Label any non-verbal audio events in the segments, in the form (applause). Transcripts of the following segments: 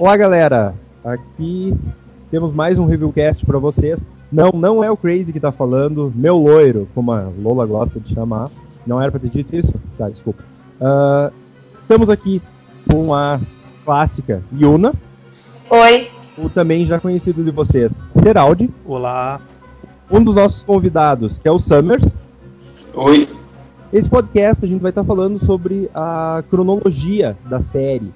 Olá, galera. Aqui temos mais um reviewcast para vocês. Não, não é o Crazy que tá falando, meu loiro, como a Lola gosta de chamar. Não era pra ter dito isso? Tá, desculpa. Uh, estamos aqui com a clássica Yuna. Oi. O também já conhecido de vocês, Seraldi. Olá. Um dos nossos convidados, que é o Summers. Oi. Esse podcast a gente vai estar falando sobre a cronologia da série.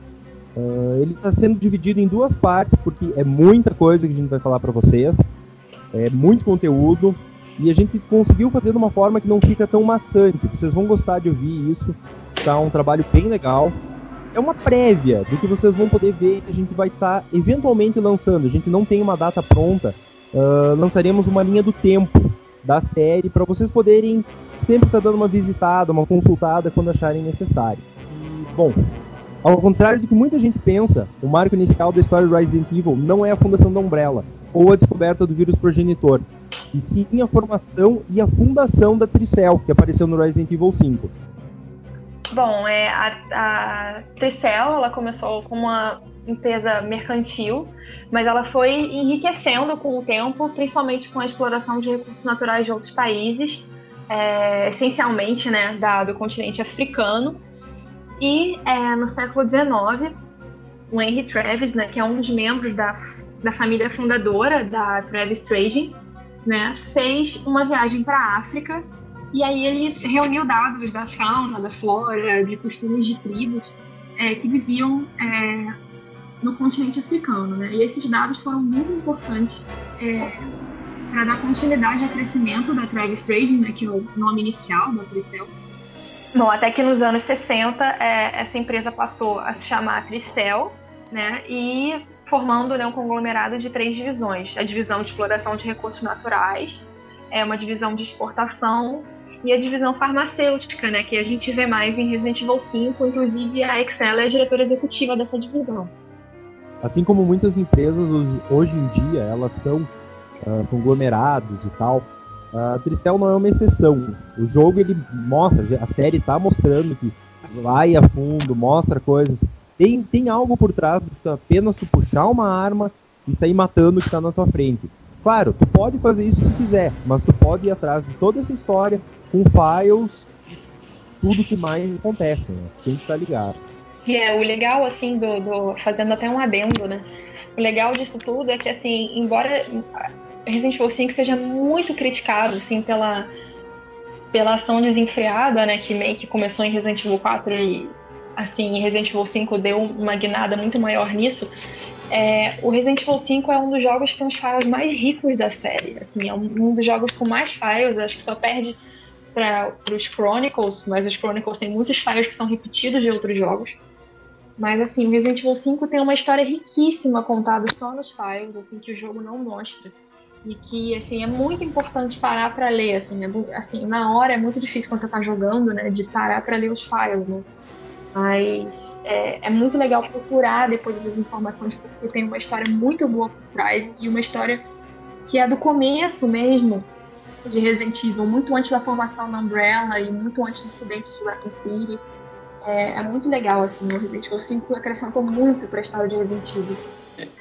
Uh, ele está sendo dividido em duas partes, porque é muita coisa que a gente vai falar para vocês é muito conteúdo e a gente conseguiu fazer de uma forma que não fica tão maçante. Vocês vão gostar de ouvir isso. Tá um trabalho bem legal. É uma prévia do que vocês vão poder ver que a gente vai estar tá eventualmente lançando. A gente não tem uma data pronta. Uh, lançaremos uma linha do tempo da série para vocês poderem sempre estar tá dando uma visitada, uma consultada quando acharem necessário. E, bom, ao contrário do que muita gente pensa, o marco inicial da história do Resident Evil não é a fundação da Umbrella ou a descoberta do vírus progenitor, e sim a formação e a fundação da Tricell, que apareceu no Resident Evil 5. Bom, é, a, a Tricell ela começou como uma empresa mercantil, mas ela foi enriquecendo com o tempo, principalmente com a exploração de recursos naturais de outros países, é, essencialmente né, da, do continente africano. E é, no século XIX, o Henry Travis, né, que é um dos membros da da família fundadora da Travis Trading, né, fez uma viagem para a África e aí ele reuniu dados da fauna, da flora, de costumes de tribos é, que viviam é, no continente africano, né? E esses dados foram muito importantes é, para dar continuidade ao crescimento da Travis Trading, né, que é o nome inicial da Tricel. Bom, até que nos anos 60 é, essa empresa passou a se chamar Tricel, né? E formando né, um conglomerado de três divisões: a divisão de exploração de recursos naturais, é uma divisão de exportação e a divisão farmacêutica, né, que a gente vê mais em Resident Evil 5, inclusive a Excel é a diretora executiva dessa divisão. Assim como muitas empresas hoje em dia elas são uh, conglomerados e tal, a Tricel não é uma exceção. O jogo ele mostra, a série está mostrando que vai a fundo, mostra coisas tem, tem algo por trás do apenas tu puxar uma arma e sair matando o que está na tua frente. Claro, tu pode fazer isso se quiser, mas tu pode ir atrás de toda essa história com files, tudo que mais acontece, né? Tem que estar ligado. E é, o legal, assim, do, do, Fazendo até um adendo, né? O legal disso tudo é que, assim, embora Resident Evil 5 seja muito criticado, assim, pela, pela ação desenfreada, né? Que meio que começou em Resident Evil 4 e assim, Resident Evil 5 deu uma guinada muito maior nisso. É, o Resident Evil 5 é um dos jogos que tem os files mais ricos da série. Assim, é um, dos jogos com mais files, acho que só perde para os Chronicles, mas os Chronicles têm muitos files que são repetidos de outros jogos. Mas assim, Resident Evil 5 tem uma história riquíssima contada só nos files, assim, que o jogo não mostra. E que, assim, é muito importante parar para ler, assim, é, assim, na hora é muito difícil quando você tá jogando, né, de parar para ler os files, né. Mas é, é, muito legal procurar depois das informações, porque tem uma história muito boa por trás e uma história que é do começo mesmo de Resident Evil, muito antes da formação da Umbrella e muito antes do acidente de Raccoon City. É, é, muito legal, assim, o Resident Evil 5 acrescentou muito para a história de Resident Evil.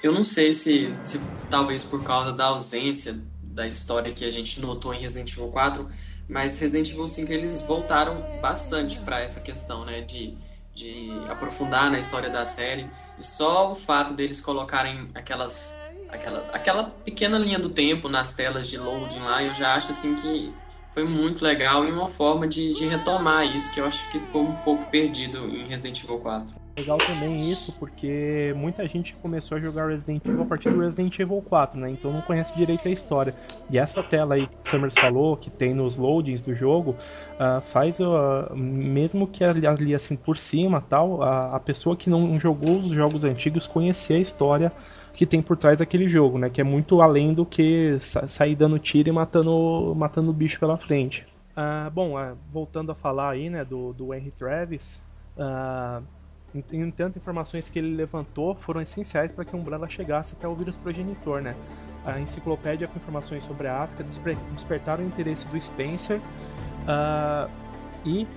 Eu não sei se, se talvez por causa da ausência da história que a gente notou em Resident Evil 4, mas Resident Evil 5 eles voltaram bastante para essa questão, né, de de aprofundar na história da série. E só o fato deles colocarem aquelas aquela, aquela pequena linha do tempo nas telas de loading lá, eu já acho assim que foi muito legal e uma forma de, de retomar isso que eu acho que ficou um pouco perdido em Resident Evil 4. Legal também isso, porque muita gente começou a jogar Resident Evil a partir do Resident Evil 4, né? Então não conhece direito a história. E essa tela aí que o Summers falou, que tem nos loadings do jogo, uh, faz, uh, mesmo que ali, ali, assim por cima tal, a, a pessoa que não jogou os jogos antigos conhecer a história que tem por trás daquele jogo, né? Que é muito além do que sa sair dando tiro e matando, matando o bicho pela frente. Uh, bom, voltando a falar aí, né, do, do Henry Travis, entanto, informações que ele levantou foram essenciais para que Umbrella chegasse até o vírus progenitor, né? A enciclopédia com informações sobre a África desper despertaram o interesse do Spencer uh, E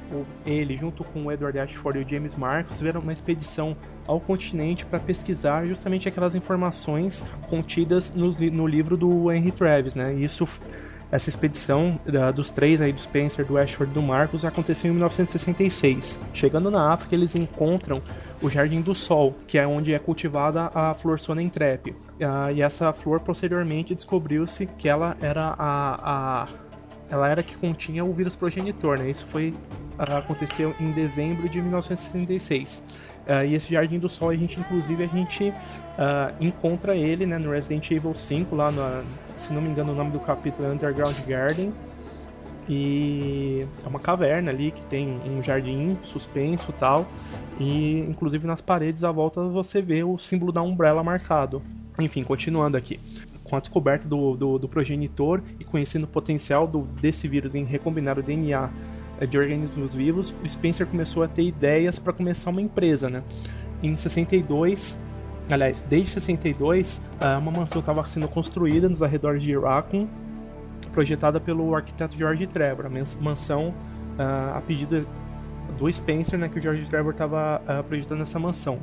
ele, junto com o Edward Ashford e o James Marcos, fizeram uma expedição ao continente para pesquisar justamente aquelas informações contidas no, no livro do Henry Travis, né? E isso essa expedição da, dos três aí, do Spencer, do Ashford do Marcos, aconteceu em 1966. Chegando na África, eles encontram o Jardim do Sol, que é onde é cultivada a flor Sonentrep. Uh, e essa flor, posteriormente, descobriu-se que ela era a, a ela era que continha o vírus progenitor, né? Isso foi uh, aconteceu em dezembro de 1966. Uh, e esse Jardim do Sol, a gente, inclusive, a gente uh, encontra ele né, no Resident Evil 5, lá, no, se não me engano, o nome do capítulo é Underground Garden. E é uma caverna ali que tem um jardim suspenso tal. E inclusive nas paredes à volta você vê o símbolo da Umbrella marcado. Enfim, continuando aqui. Com a descoberta do, do, do progenitor e conhecendo o potencial do, desse vírus em recombinar o DNA é, de organismos vivos, o Spencer começou a ter ideias para começar uma empresa, né? Em 62, aliás, desde 62, ah, uma mansão estava sendo construída nos arredores de Raccoon, projetada pelo arquiteto George Trevor, a mansão uh, a pedido do Spencer, né, que o George Trevor estava uh, projetando essa mansão.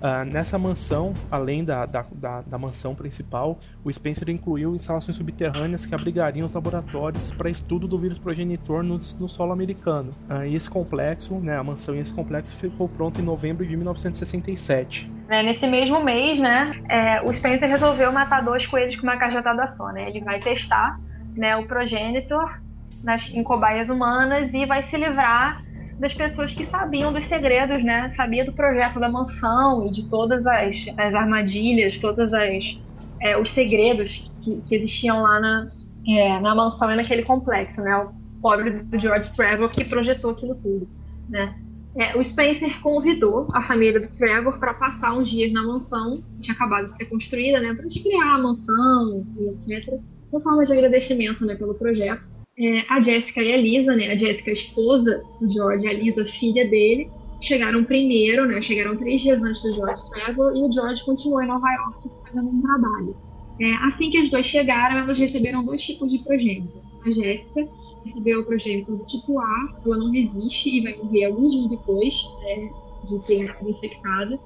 Uh, nessa mansão, além da, da, da, da, mansão principal, o Spencer incluiu instalações subterrâneas que abrigariam os laboratórios para estudo do vírus progenitor no, no solo americano. Uh, e esse complexo, né, a mansão e esse complexo ficou pronto em novembro de 1967. É, nesse mesmo mês, né, é, o Spencer resolveu matar dois coelhos com uma cajetada só. Né? Ele vai testar né, o progenitor nas, em cobaias humanas e vai se livrar das pessoas que sabiam dos segredos, né? Sabia do projeto da mansão e de todas as, as armadilhas, todos é, os segredos que, que, existiam lá na, é, na mansão e naquele complexo, né? O pobre do George Trevor que projetou aquilo tudo, né? É, o Spencer convidou a família do Trevor para passar uns dias na mansão que tinha acabado de ser construída, né? Para criar a mansão e etc. Como forma de agradecimento, né? Pelo projeto é, a Jessica e a Lisa, né? A Jessica, esposa do George, a Lisa, filha dele, chegaram primeiro, né? Chegaram três dias antes do George Trevor e o George continuou em Nova York fazendo um trabalho. É, assim que as duas chegaram, elas receberam dois tipos de progênito. A Jéssica recebeu o progênito do tipo A, ela não resiste e vai morrer alguns dias depois né, de ter sido infectada.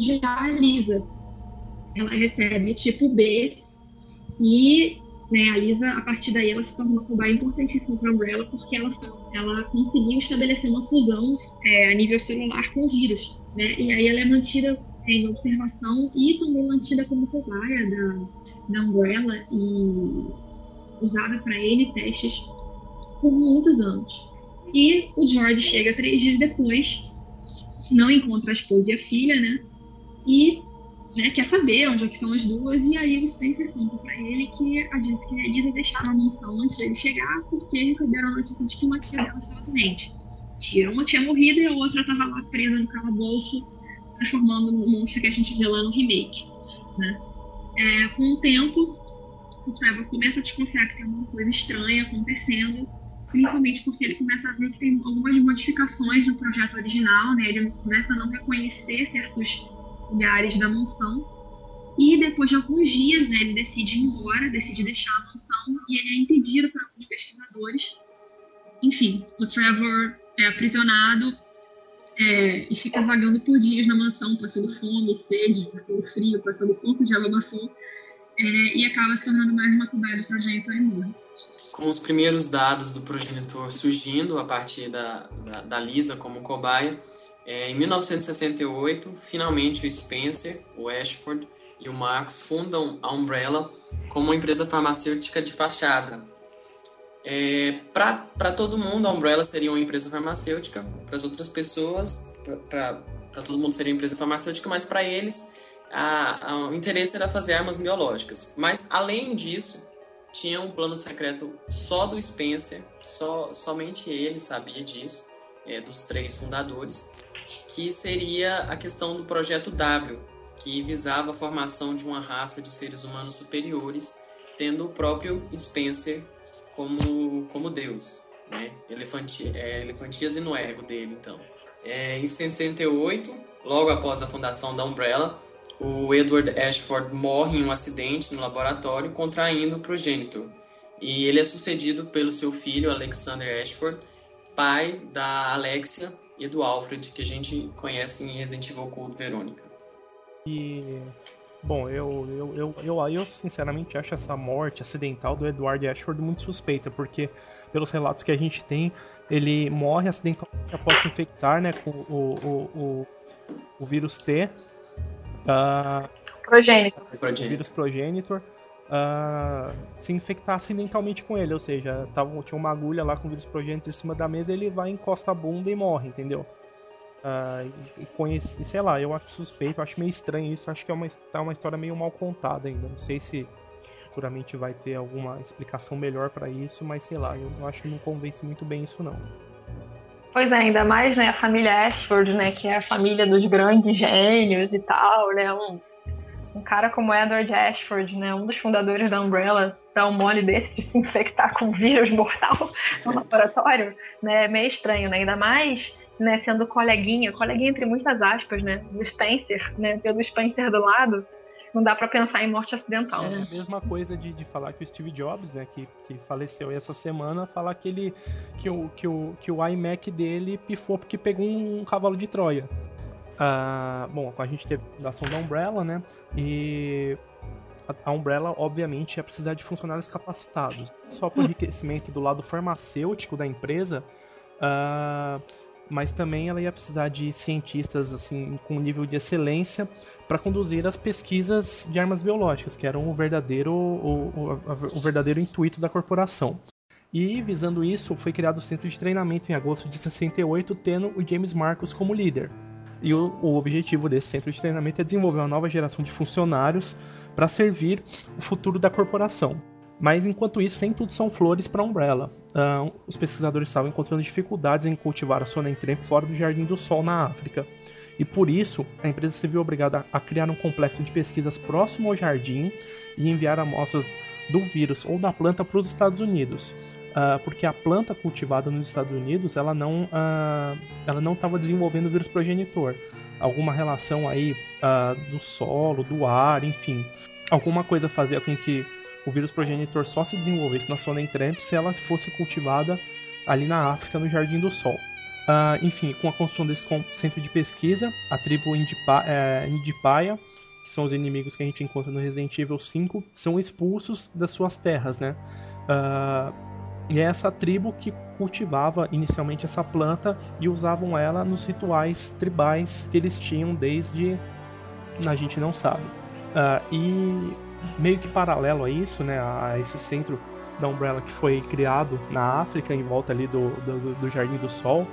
Já a Lisa, ela recebe tipo B e né, a Lisa, a partir daí, ela se tornou uma cobaia importantíssima para a Umbrella, porque ela, ela conseguiu estabelecer uma fusão é, a nível celular com o vírus. Né? E aí ela é mantida em observação e também mantida como cobaia da, da Umbrella e usada para N testes por muitos anos. E o George chega três dias depois, não encontra a esposa e a filha, né? E né, quer saber onde é estão as duas, e aí o Spencer conta pra ele que a Jessica e a Elisa deixaram a mansão antes dele chegar porque receberam a notícia de que uma tia dela estava doente. Tia, uma tinha morrido e a outra estava lá presa no calabouço, transformando no monstro que a gente vê lá no remake. Né? É, com o tempo, o Trevor começa a desconfiar que tem alguma coisa estranha acontecendo, principalmente porque ele começa a ver que tem algumas modificações no projeto original, né? ele começa a não reconhecer certos lugares da mansão. E depois de alguns dias, né, ele decide ir embora, decide deixar a mansão e ele é impedido por alguns pesquisadores. Enfim, o Trevor é aprisionado é, e fica vagando por dias na mansão, passando fome, sede, passando frio, passando ponto de lavação é, e acaba se tornando mais uma cobaia do projeto e morre. Com os primeiros dados do progenitor surgindo a partir da, da, da Lisa como cobaia, é, em 1968, finalmente o Spencer, o Ashford e o Marcos fundam a Umbrella como uma empresa farmacêutica de fachada. É, para todo mundo, a Umbrella seria uma empresa farmacêutica, para as outras pessoas, para todo mundo seria uma empresa farmacêutica, mas para eles a, a, o interesse era fazer armas biológicas. Mas além disso, tinha um plano secreto só do Spencer, só, somente ele sabia disso, é, dos três fundadores que seria a questão do projeto W, que visava a formação de uma raça de seres humanos superiores, tendo o próprio Spencer como, como Deus, né? Elefanti, é, Elefantíase no ego dele, então. É, em 68, logo após a fundação da Umbrella, o Edward Ashford morre em um acidente no laboratório, contraindo o progenitor. E ele é sucedido pelo seu filho, Alexander Ashford, pai da Alexia e do Alfred, que a gente conhece em Resident Evil Code Verônica. E. Bom, eu, eu, eu, eu, eu sinceramente acho essa morte acidental do Edward Ashford muito suspeita, porque pelos relatos que a gente tem, ele morre acidentalmente após se infectar né, com o, o, o, o vírus T. Uh, progenitor. O vírus progenitor. Uh, se infectar acidentalmente com ele, ou seja, tava, tinha uma agulha lá com o vírus progenitor em cima da mesa, ele vai, encosta a bunda e morre, entendeu? Uh, e sei lá, eu acho suspeito, eu acho meio estranho isso, acho que é uma, tá uma história meio mal contada ainda. Não sei se futuramente vai ter alguma explicação melhor para isso, mas sei lá, eu acho que não convence muito bem isso não. Pois é, ainda mais, né, a família Ashford, né, que é a família dos grandes gênios e tal, né, um, um cara como Edward Ashford, né, um dos fundadores da Umbrella, dá um mole desse de se infectar com vírus mortal (laughs) no laboratório, né, é meio estranho, né, ainda mais né, sendo coleguinha, coleguinha entre muitas aspas, né, do Spencer, né, pelo Spencer do lado, não dá para pensar em morte acidental. É né? a mesma coisa de, de falar que o Steve Jobs, né, que, que faleceu essa semana, falar que ele que o, que o, que o iMac dele pifou porque pegou um, cavalo de Troia. Ah, bom, a gente teve a ação da Umbrella, né? E a Umbrella, obviamente, ia precisar de funcionários capacitados. Só para enriquecimento do lado farmacêutico da empresa, uh, mas também ela ia precisar de cientistas assim com nível de excelência para conduzir as pesquisas de armas biológicas, que eram o verdadeiro, o, o, o, verdadeiro intuito da corporação. E visando isso, foi criado o Centro de Treinamento em agosto de 68, tendo o James Marcos como líder. E o, o objetivo desse centro de treinamento é desenvolver uma nova geração de funcionários para servir o futuro da corporação. Mas enquanto isso, nem tudo são flores para a Umbrella. Uh, os pesquisadores estavam encontrando dificuldades em cultivar a Sonentremp fora do Jardim do Sol na África. E por isso, a empresa se viu obrigada a criar um complexo de pesquisas próximo ao jardim e enviar amostras do vírus ou da planta para os Estados Unidos. Uh, porque a planta cultivada nos Estados Unidos ela não uh, ela não estava desenvolvendo o vírus progenitor alguma relação aí uh, do solo do ar enfim alguma coisa fazia com que o vírus progenitor só se desenvolvesse na Sonentramp se ela fosse cultivada ali na África, no Jardim do Sol. Uh, enfim, com a construção desse centro de pesquisa, a tribo Indipa, é, Indipaia, que são os inimigos que a gente encontra no Resident Evil 5, são expulsos das suas terras, né? Uh, e é essa tribo que cultivava inicialmente essa planta e usavam ela nos rituais tribais que eles tinham desde a gente não sabe. Uh, e meio que paralelo a isso, né, a esse centro da Umbrella que foi criado na África, em volta ali do, do, do Jardim do Sol.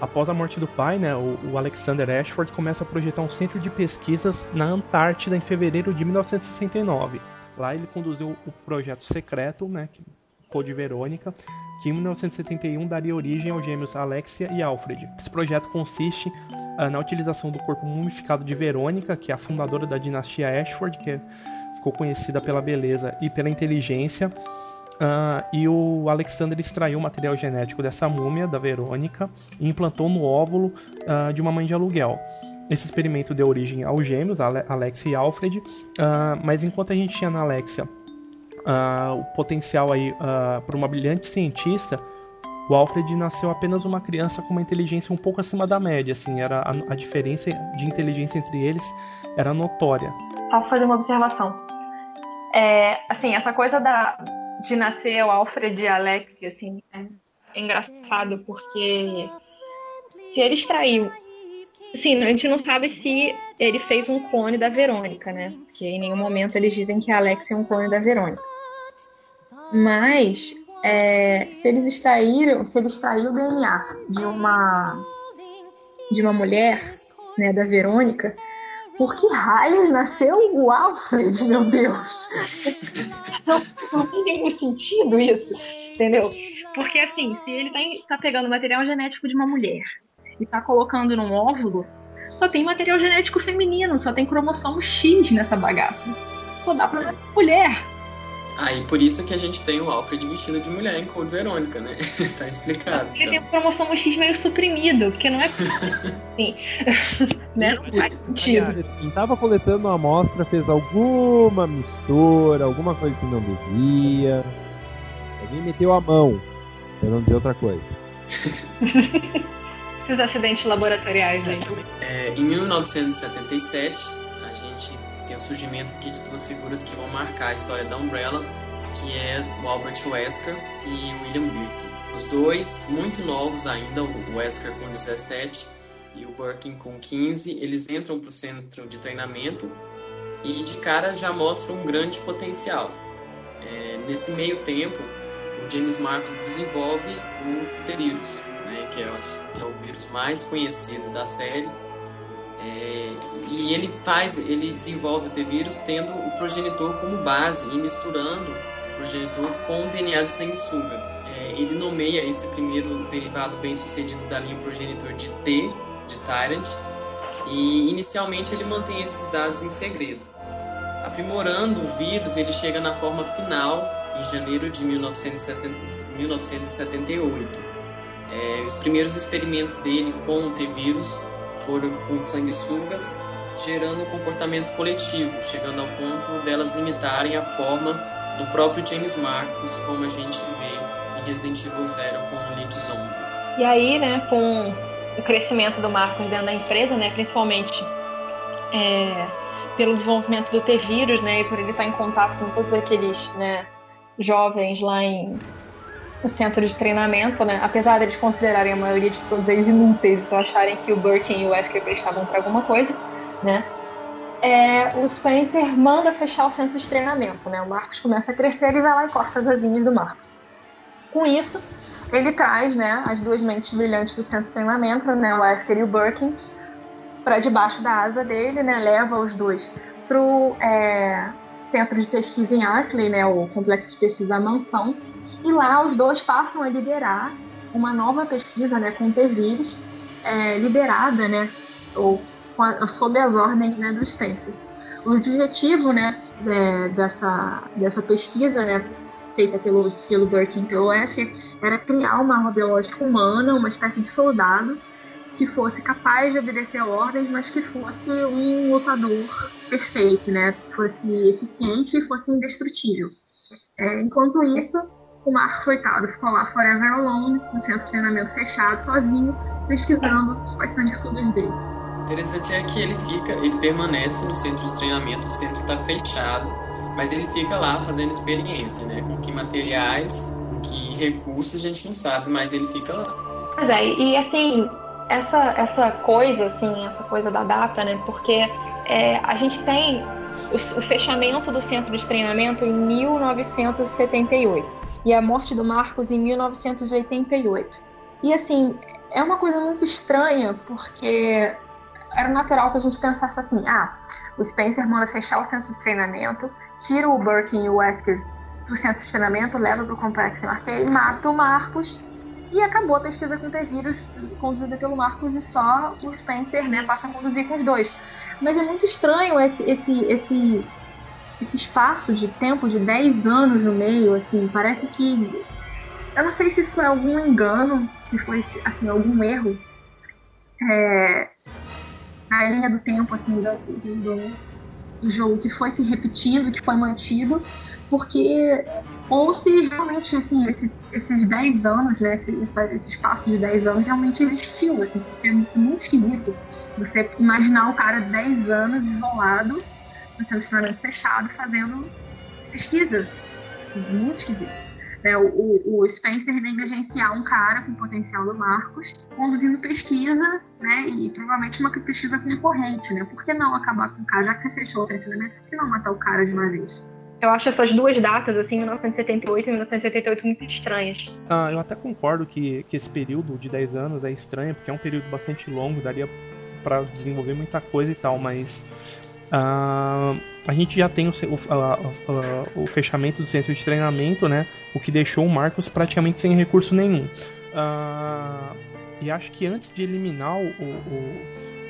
Após a morte do pai, né, o, o, Alexander Ashford começa a projetar um centro de pesquisas na Antártida em fevereiro de 1969. Lá ele conduziu o projeto secreto, né, Code Verônica, que em 1971 daria origem aos gêmeos Alexia e Alfred. Esse projeto consiste uh, na utilização do corpo mumificado de Verônica, que é a fundadora da dinastia Ashford, que é ficou conhecida pela beleza e pela inteligência. Uh, e o Alexander extraiu o material genético dessa múmia, da Verônica, e implantou no óvulo uh, de uma mãe de aluguel. Esse experimento deu origem aos gêmeos, Alexia e Alfred, mas enquanto a gente tinha na Alexia o potencial aí para uma brilhante cientista, o Alfred nasceu apenas uma criança com uma inteligência um pouco acima da média, assim, era a, a diferença de inteligência entre eles era notória. Só fazer uma observação. É, assim, essa coisa da, de nascer o Alfred e a Alex, assim, é, engraçado porque se ele extraiu. Assim, a gente não sabe se ele fez um clone da Verônica, né? Porque em nenhum momento eles dizem que a Alex é um clone da Verônica. Mas é, se eles extraíram, se ele extraiu o DNA de uma de uma mulher, né, da Verônica, por que raios nasceu o Alfred, meu Deus? não, não tem nenhum sentido isso, entendeu? Porque assim, se ele tá, tá pegando material genético de uma mulher e tá colocando num óvulo, só tem material genético feminino, só tem cromossomo X nessa bagaça. Só dá pra mulher. Aí ah, por isso que a gente tem o Alfred vestido de mulher em Code Verônica, né? (laughs) tá explicado. Ele então. tem o cromossomo X meio suprimido, porque não é (laughs) assim. (laughs) né? Não faz sentido. Quem tava coletando a amostra fez alguma mistura, alguma coisa que não devia. Alguém meteu a mão, pra não dizer outra coisa. Esses acidentes laboratoriais aí. É, em 1977, a gente tem o surgimento aqui de duas figuras que vão marcar a história da Umbrella, que é o Albert Wesker e o William Birkin. Os dois, muito novos ainda, o Wesker com 17 e o Birkin com 15, eles entram para o centro de treinamento e de cara já mostram um grande potencial. É, nesse meio tempo, o James Marcos desenvolve o T-Vírus, né, que, é, que é o vírus mais conhecido da série. É, e ele faz, ele desenvolve o T-Vírus tendo o progenitor como base e misturando o progenitor com o DNA de sanguessuga. É, ele nomeia esse primeiro derivado bem sucedido da linha progenitor de T, de Tyrant, e inicialmente ele mantém esses dados em segredo. Aprimorando o vírus, ele chega na forma final em janeiro de 1978. É, os primeiros experimentos dele com o T-vírus foram com sanguessugas, gerando um comportamento coletivo, chegando ao ponto delas limitarem a forma do próprio James Marcos, como a gente vê em Resident Evil Zero com o Lead Zombie. E aí, né, com o crescimento do Marcos dentro da empresa, né, principalmente é, pelo desenvolvimento do T-vírus, né, e por ele estar em contato com todos aqueles, né, jovens lá em no centro de treinamento, né, apesar deles considerarem a maioria de todos eles inúteis, só acharem que o Birkin e o Wesker prestavam para alguma coisa, né, é, o Spencer manda fechar o centro de treinamento, né, o Marcos começa a crescer e vai lá e corta as asinhas do Marcos. Com isso, ele traz, né, as duas mentes brilhantes do centro de treinamento, né, o Wesker e o Birkin, para debaixo da asa dele, né, leva os dois pro é, centro de pesquisa em Arkley, né, o complexo de pesquisa Mansão, e lá os dois passam a liderar uma nova pesquisa, né, com T-vírus, é, liderada, né, ou sob as ordens, né, do Spencer. O objetivo, né, é, dessa, dessa pesquisa, né, feita pelo, pelo pelo Wesker, era criar uma arma biológica humana, uma espécie de soldado, que fosse capaz de obedecer ordens, mas que fosse um lutador perfeito, né? Fosse eficiente e fosse indestrutível. É, enquanto isso, o Marco, coitado, ficou lá forever alone, no centro de treinamento fechado, sozinho, pesquisando as sanguessugas dele. Interessante é que ele fica, ele permanece no centro de treinamento, o centro está fechado, mas ele fica lá fazendo experiência, né? Com que materiais, com que recursos a gente não sabe, mas ele fica lá. Pois é, e assim, essa, essa coisa, assim, essa coisa da data, né? Porque é, a gente tem o, o, fechamento do centro de treinamento em 1978 e a morte do Marcos em 1988. E assim, é uma coisa muito estranha, porque era natural que a gente pensasse assim, ah, o Spencer manda fechar o centro de treinamento, tira o Birkin e o Wesker do centro de treinamento, leva para o complexo Marquei, mata o Marcos e acabou a pesquisa com T-vírus conduzida pelo Marcos e só o Spencer né, passa a conduzir com os dois. Mas é muito estranho esse, esse, esse, esse espaço de tempo de 10 anos no meio, assim, parece que. Eu não sei se isso é algum engano, se foi assim, algum erro é, na linha do tempo assim, do, do, do jogo que foi se repetindo, que foi mantido, porque ou se realmente assim, esses, esses 10 anos, né, esse, esse espaço de 10 anos realmente existiu, assim, porque é muito esquisito você imaginar o cara 10 anos isolado, no seu ensinamento fechado, fazendo pesquisa. Muito esquisito. É, o, o, Spencer negligenciar um cara com potencial do Marcos, conduzindo pesquisa, né? E provavelmente uma pesquisa concorrente, né? Por que não acabar com o cara? Já que você fechou o treinamento, por que não matar o cara de uma vez? Eu acho essas duas datas, assim, 1978 e 1978, muito estranhas. Ah, eu até concordo que, que esse período de 10 anos é estranho, porque é um período bastante longo, daria para desenvolver muita coisa e tal, mas uh, a gente já tem o, o, o, fechamento do centro de treinamento, né? O que deixou o Marcos praticamente sem recurso nenhum. Uh, e acho que antes de eliminar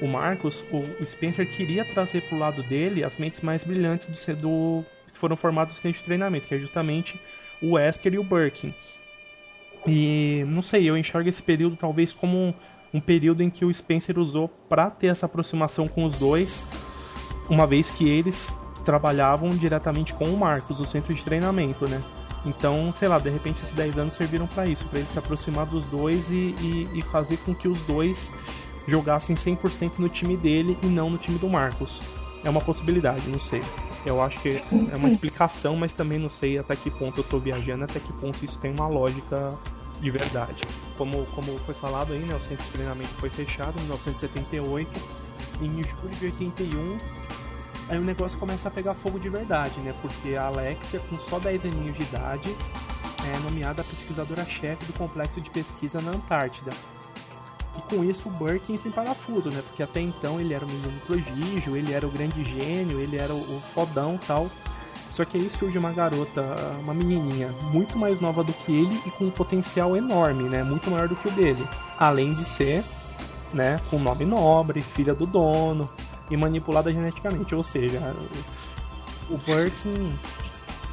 o Marcos, o, Spencer queria trazer para o lado dele as mentes mais brilhantes do, do que foram formados no centro de treinamento, que é justamente o Wesker e o Birkin. E não sei, eu enxergo esse período talvez como um, um período em que o Spencer usou para ter essa aproximação com os dois, uma vez que eles trabalhavam diretamente com o Marcos, o centro de treinamento, né? Então, sei lá, de repente esses 10 anos serviram para isso, para ele se aproximar dos dois e, e, e fazer com que os dois jogassem 100% no time dele e não no time do Marcos. É uma possibilidade, não sei. Eu acho que é uma explicação, mas também não sei até que ponto eu tô viajando, até que ponto isso tem uma lógica de verdade. Como, como foi falado aí, né, o centro de treinamento foi fechado em 1978. Em julho de 81, aí o negócio começa a pegar fogo de verdade, né? Porque a Alexia, com só 10 aninhos de idade, é nomeada pesquisadora-chefe do complexo de pesquisa na Antártida. E com isso o Burke entra em parafuso, né? Porque até então ele era um menino prodígio, ele era o grande gênio, ele era o fodão tal. Só que aí surge uma garota, uma menininha, muito mais nova do que ele e com um potencial enorme, né? Muito maior do que o dele. Além de ser, né, com nome nobre, filha do dono e manipulada geneticamente. Ou seja, o, Birkin.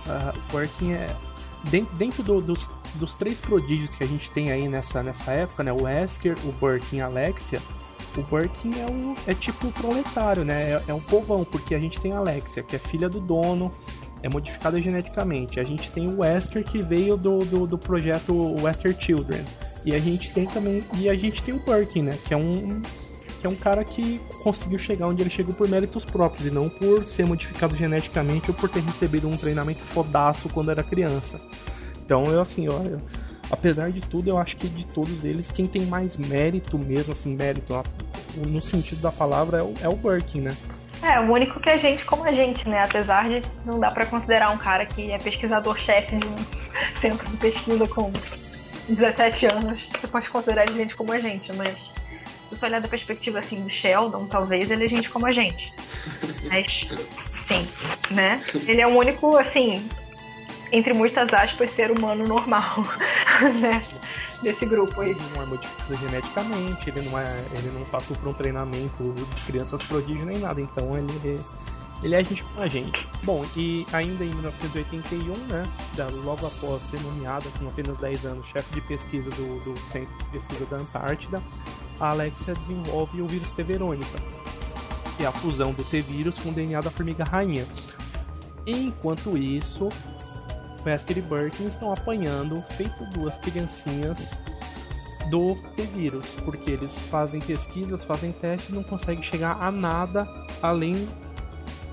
O Birkin é. Dentro, dentro do, dos, dos três prodígios que a gente tem aí nessa, nessa época, né? O Wesker, o Birkin e a Alexia o Birkin é, o, é tipo o proletário, né? É, é um povão, porque a gente tem a Alexia, que é filha do dono, é modificada geneticamente. A gente tem o Wesker que veio do, do, do, projeto Wesker Children. E a gente tem também. E a gente tem o Birkin, né? Que é um. Que é um cara que conseguiu chegar onde ele chegou por méritos próprios e não por ser modificado geneticamente ou por ter recebido um treinamento fodaço quando era criança. Então eu assim, olha, apesar de tudo, eu acho que de todos eles, quem tem mais mérito mesmo, assim, mérito no sentido da palavra é o, é o Birkin, né? É, o único que é gente como a gente, né? Apesar de não dar para considerar um cara que é pesquisador-chefe de um centro de pesquisa com 17 anos, você pode considerar gente como a gente, mas se você olhar da perspectiva assim do Sheldon, talvez ele é gente como a gente. Mas sim, né? Ele é o único, assim, entre muitas aspas, ser humano normal, (laughs) né? desse grupo aí. Ele não é modificado geneticamente, ele não, é, ele não passou por um treinamento de crianças prodígio nem nada, então ele, ele é gente com a gente. Bom, e ainda em 1981, né, logo após ser nomeada com apenas 10 anos chefe de pesquisa do, do Centro de Pesquisa da Antártida, a Alexia desenvolve o vírus T. veronica, que é a fusão do T-vírus com o DNA da formiga rainha. Enquanto isso, Wesker e Birkin estão apanhando, feito duas criancinhas do T-Vírus, porque eles fazem pesquisas, fazem testes e não conseguem chegar a nada além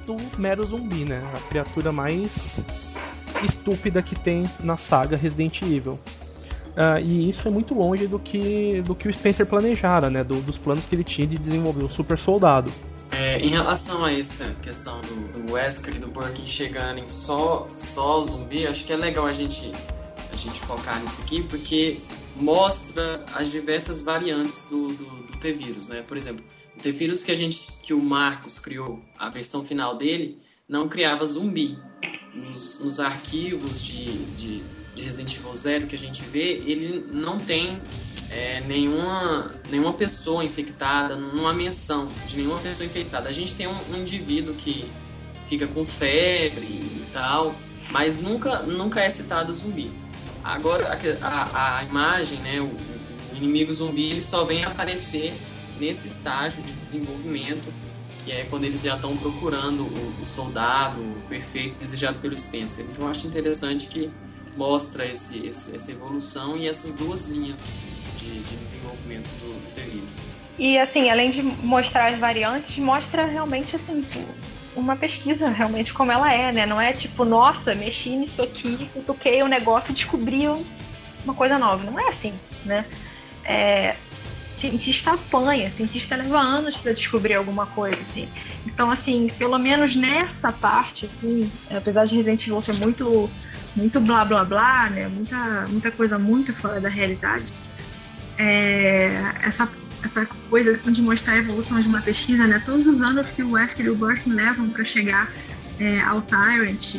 do mero zumbi, né? A criatura mais estúpida que tem na saga Resident Evil. Uh, e isso é muito longe do que, do que o Spencer planejara, né? Do, dos planos que ele tinha de desenvolver um super soldado. É, em relação a essa questão do, do Wesker e do Birkin chegarem só, só zumbi, acho que é legal a gente, a gente focar nisso aqui, porque mostra as diversas variantes do, do, do T-Vírus, né? Por exemplo, o T-Vírus que a gente, que o Marcos criou, a versão final dele, não criava zumbi. Nos, nos arquivos de, de, de Resident Evil Zero que a gente vê, ele não tem é, nenhuma, nenhuma pessoa infectada, não há menção de nenhuma pessoa infectada. A gente tem um, um indivíduo que fica com febre e tal, mas nunca, nunca é citado zumbi. Agora, a, a, imagem, né, o, o, inimigo zumbi, ele só vem aparecer nesse estágio de desenvolvimento, que é quando eles já estão procurando o, o soldado perfeito desejado pelo Spencer. Então, eu acho interessante que mostra esse, esse, essa evolução e essas duas linhas de, de desenvolvimento do, do T-Vírus. E assim, além de mostrar as variantes, mostra realmente assim uma pesquisa realmente como ela é, né? Não é tipo, nossa, mexi nisso aqui, toquei o um negócio e descobri uma coisa nova. Não é assim, né? É, cientista apanha, cientista leva anos para descobrir alguma coisa, assim. Então, assim, pelo menos nessa parte, assim, apesar de Resident Evil ser muito, muito blá blá blá, né? Muita, muita coisa muito fora da realidade é, essa, essa coisa assim, de mostrar a evolução de uma pesquisa, né? Todos os anos que o Wesker e o Burton levam para chegar é, ao Tyrant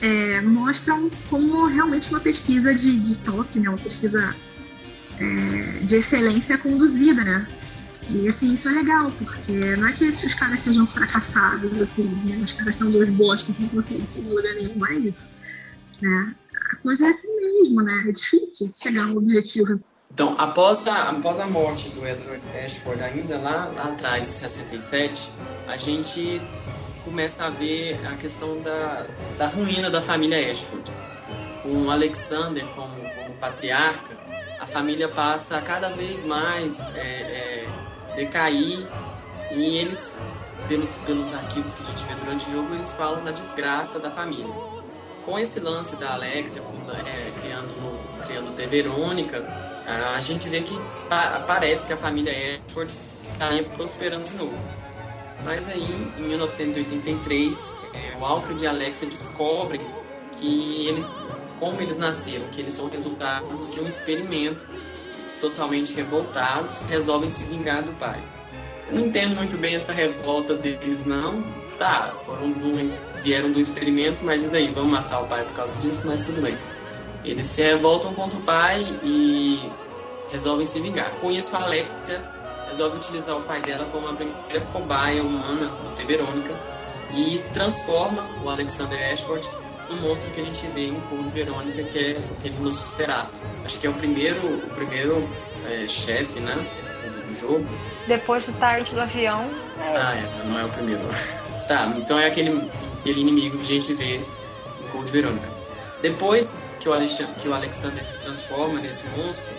é, mostram como realmente uma pesquisa de, de top, né? Uma pesquisa é, de excelência conduzida, né? E assim, isso é legal, porque não é que esses caras sejam fracassados, assim, né? Os caras são dois bostas, não conseguem segurar nenhum mais, né? a coisa é assim mesmo, né? É difícil chegar a um objetivo. Então, após a, após a morte do Edward Ashford, ainda lá, lá atrás, em 67, a gente começa a ver a questão da, da ruína da família Ashford. Com Alexander como, como patriarca, a família passa a cada vez mais é, é, decair e eles, pelos, pelos arquivos que a gente vê durante o jogo, eles falam da desgraça da família. Com esse lance da Alexia é, criando, no, criando T. Verônica, a gente vê que parece que a família Ashford estaria prosperando de novo. Mas aí, em 1983, é, o Alfred e a Alexia descobrem que eles, como eles nasceram, que eles são resultados de um experimento, totalmente revoltados, resolvem se vingar do pai. Eu não entendo muito bem essa revolta deles, não. Tá, foram do, vieram do experimento, mas e daí? Vamos matar o pai por causa disso? Mas tudo bem. Eles se revoltam contra o pai e resolvem se vingar. Com isso, a Alexia resolve utilizar o pai dela como a primeira cobaia humana T. Verônica e transforma o Alexander Ashford no monstro que a gente vê em Code Verônica, que é aquele Nosferatu. Acho que é o primeiro, o primeiro é, chefe, né, do, do, jogo. Depois do Tyrant do avião. É... Ah, é, não é o primeiro. (laughs) tá, então é aquele, aquele inimigo que a gente vê em Code Verônica. Depois que o, Alexandre, que o Alexander se transforma nesse monstro,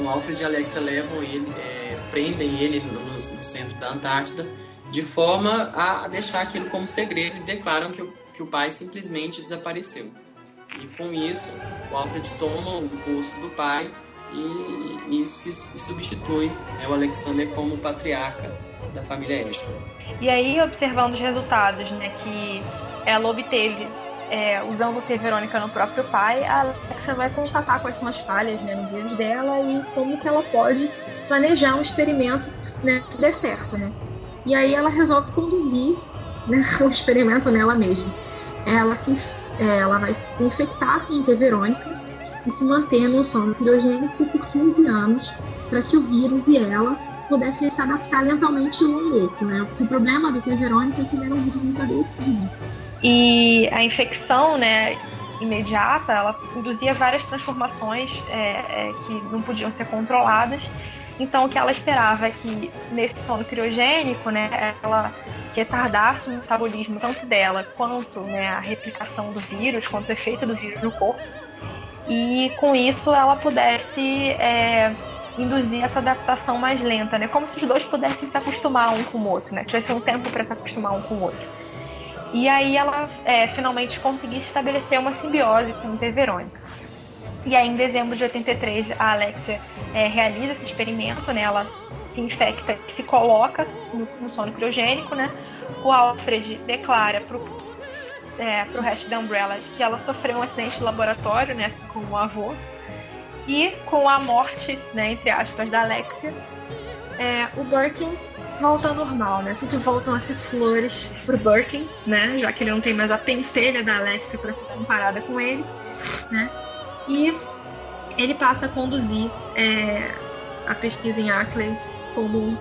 o Alfred e a Alexa levam ele, é, prendem ele no, no, centro da Antártida, de forma a deixar aquilo como segredo e declaram que o, que o pai simplesmente desapareceu. E com isso, o Alfred toma o posto do pai e, e se substitui né, o Alexander como patriarca da família Ashford. E aí, observando os resultados né, que ela obteve é, usando o Verônica no próprio pai, a Alexa vai constatar quais são as falhas né, no vírus dela e como que ela pode planejar um experimento né, que dê certo, né? E aí ela resolve conduzir né, o experimento nela mesma. Ela, se, é, ela vai se infectar com T Verônica e se manter no sono criogênico por 15 anos para que o vírus e ela pudessem se adaptar lentamente um ao outro, né? O problema do T Verônica é que ele era um vírus muito agressivo. E a infecção, né, imediata, ela induzia várias transformações é, é, que não podiam ser controladas. Então, o que ela esperava é que nesse sono criogênico, né, ela retardasse o metabolismo tanto dela quanto né, a replicação do vírus, quanto o efeito do vírus no corpo. E com isso ela pudesse é, induzir essa adaptação mais lenta, né? Como se os dois pudessem se acostumar um com o outro, né? Tivesse um tempo para se acostumar um com o outro. E aí ela é, finalmente conseguiu estabelecer uma simbiose com o T. Verônica. E aí em dezembro de 83 a Alexia é, realiza esse experimento, né? Ela se infecta, se coloca no, no sono criogênico, né? O Alfred declara pro, é, pro resto da Umbrella que ela sofreu um acidente de laboratório, né? Como o avô. E com a morte, né, entre aspas, da Alexia, é, o Birkin volta ao normal, né? Tudo voltam a ser flores pro Birkin, né? Já que ele não tem mais a pentelha da Alexia para ser comparada com ele, né? E ele passa a conduzir é, a pesquisa em Ackley como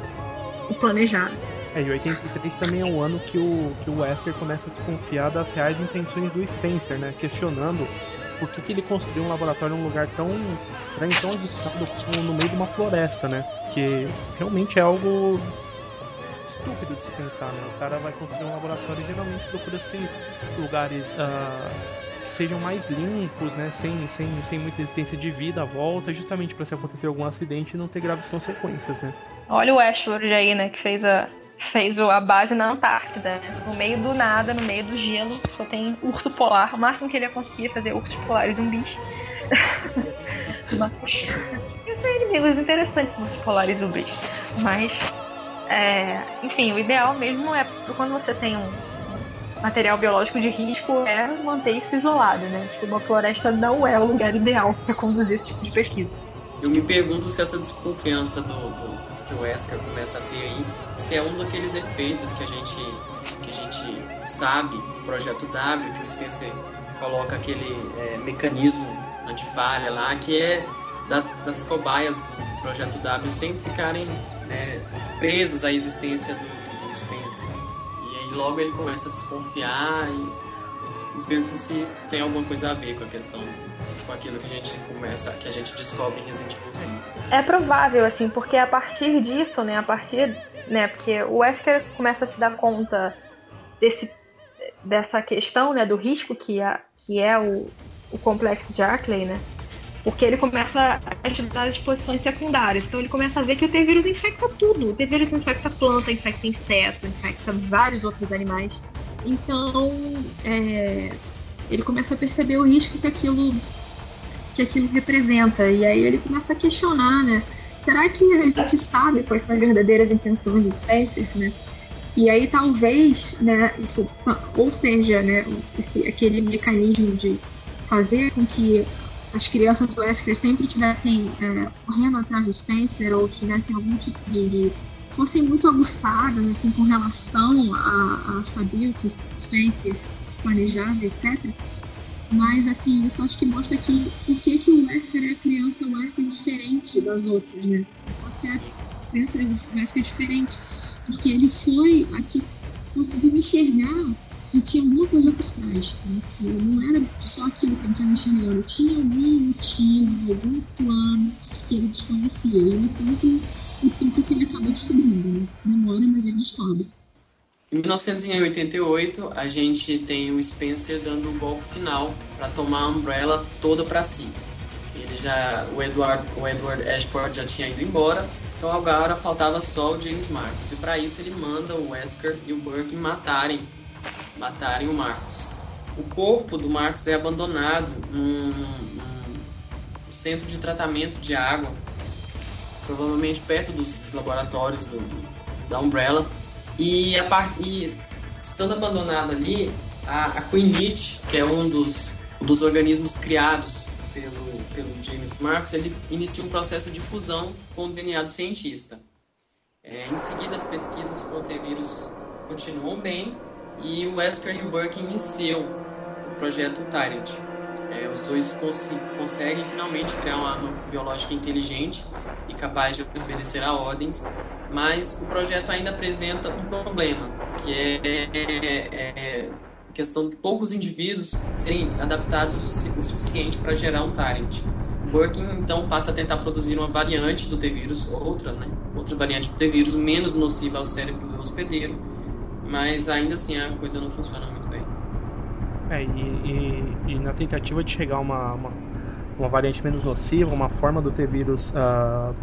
o planejado. É, e 83 também é um ano que o, que o Wesker começa a desconfiar das reais intenções do Spencer, né? Questionando por que, que ele construiu um laboratório num lugar tão estranho, tão arriscado no meio de uma floresta, né? Que realmente é algo estúpido de se pensar, né? O cara vai construir um laboratório e geralmente procura ser lugares uh, sejam mais limpos, né? Sem, sem, sem muita existência de vida à volta, justamente para se acontecer algum acidente e não ter graves consequências, né? Olha o Ashford aí, né? Que fez a, fez a base na Antártida, né? no meio do nada, no meio do gelo, só tem urso polar. O máximo que ele ia conseguir é fazer ursos polares zumbis. (laughs) Mas, são inimigos interessantes, ursos polares zumbis. Mas é, enfim, o ideal mesmo é quando você tem um material biológico de risco é manter isso isolado, né? Tipo, uma floresta não é o lugar ideal (laughs) para conduzir esse tipo de pesquisa. Eu me pergunto se essa desconfiança do, do, que o Wesker começa a ter aí, se é um daqueles efeitos que a gente que a gente sabe do projeto W, que o Spencer coloca aquele é, mecanismo antifalha lá, que é das, das cobaias do projeto W sempre ficarem né, presos à existência do, do, do Spencer. Logo ele começa a desconfiar e, e pergunta se tem alguma coisa a ver com a questão com aquilo que a gente começa, que a gente descobre em Resident Evil 5. É provável, assim, porque a partir disso, né, a partir, né, porque o Wesker começa a se dar conta desse, dessa questão né, do risco que é, que é o, o complexo de Arkley, né? Porque ele começa a ajudar as exposições secundárias. Então ele começa a ver que o T-vírus infecta tudo. O T-vírus infecta planta, infecta inseto, infecta vários outros animais. Então é, ele começa a perceber o risco que aquilo, que aquilo representa. E aí ele começa a questionar, né? Será que a gente sabe quais são as verdadeiras intenções dos Spencer, né? E aí talvez, né, isso, ou seja, né, esse, aquele mecanismo de fazer com que as crianças Wesker sempre estivessem é, correndo atrás do Spencer ou tivessem algum tipo de, de fossem muito aguçadas assim, com relação a, a saber o que Spencer planejava, etc. Mas assim, isso acho que mostra que por que, que o Wesker é a criança Wesker diferente das outras, né? Pode ser a criança Wesker diferente. Porque ele foi a que conseguiu enxergar que tinha alguma coisa por trás, né? não era só aquilo que ele estava enxergando, tinha algum motivo, algum plano que ele desconhecia. E no tempo, o tempo que ele acaba descobrindo, né? demora, mas ele descobre. Em 1988, a gente tem o Spencer dando o golpe final para tomar a Umbrella toda para si. Ele já, o Edward, o Edward Ashford já tinha ido embora, então agora faltava só o James Marcos. E para isso ele manda o Wesker e o Burke matarem matarem o Marcos. O corpo do Marcos é abandonado num, num centro de tratamento de água, provavelmente perto dos, dos laboratórios do, da Umbrella. E, a part... e estando abandonado ali, a, a Queenit, que é um dos, dos organismos criados pelo, pelo James Marcos, ele inicia um processo de fusão com o DNA do cientista. É, em seguida, as pesquisas com o T-vírus continuam bem e o Wesker e o Burke iniciam o projeto Tyrant. É, os dois cons conseguem finalmente criar uma arma biológica inteligente e capaz de obedecer a ordens, mas o projeto ainda apresenta um problema, que é, é, é questão de poucos indivíduos serem adaptados o suficiente para gerar um Tyrant. Burke então passa a tentar produzir uma variante do T-vírus, outra, né? Outra variante do T-vírus menos nociva ao cérebro do hospedeiro, mas ainda assim a coisa não funciona muito bem. É, e, e, e na tentativa de chegar a uma, uma, uma, variante menos nociva, uma forma do T-vírus uh,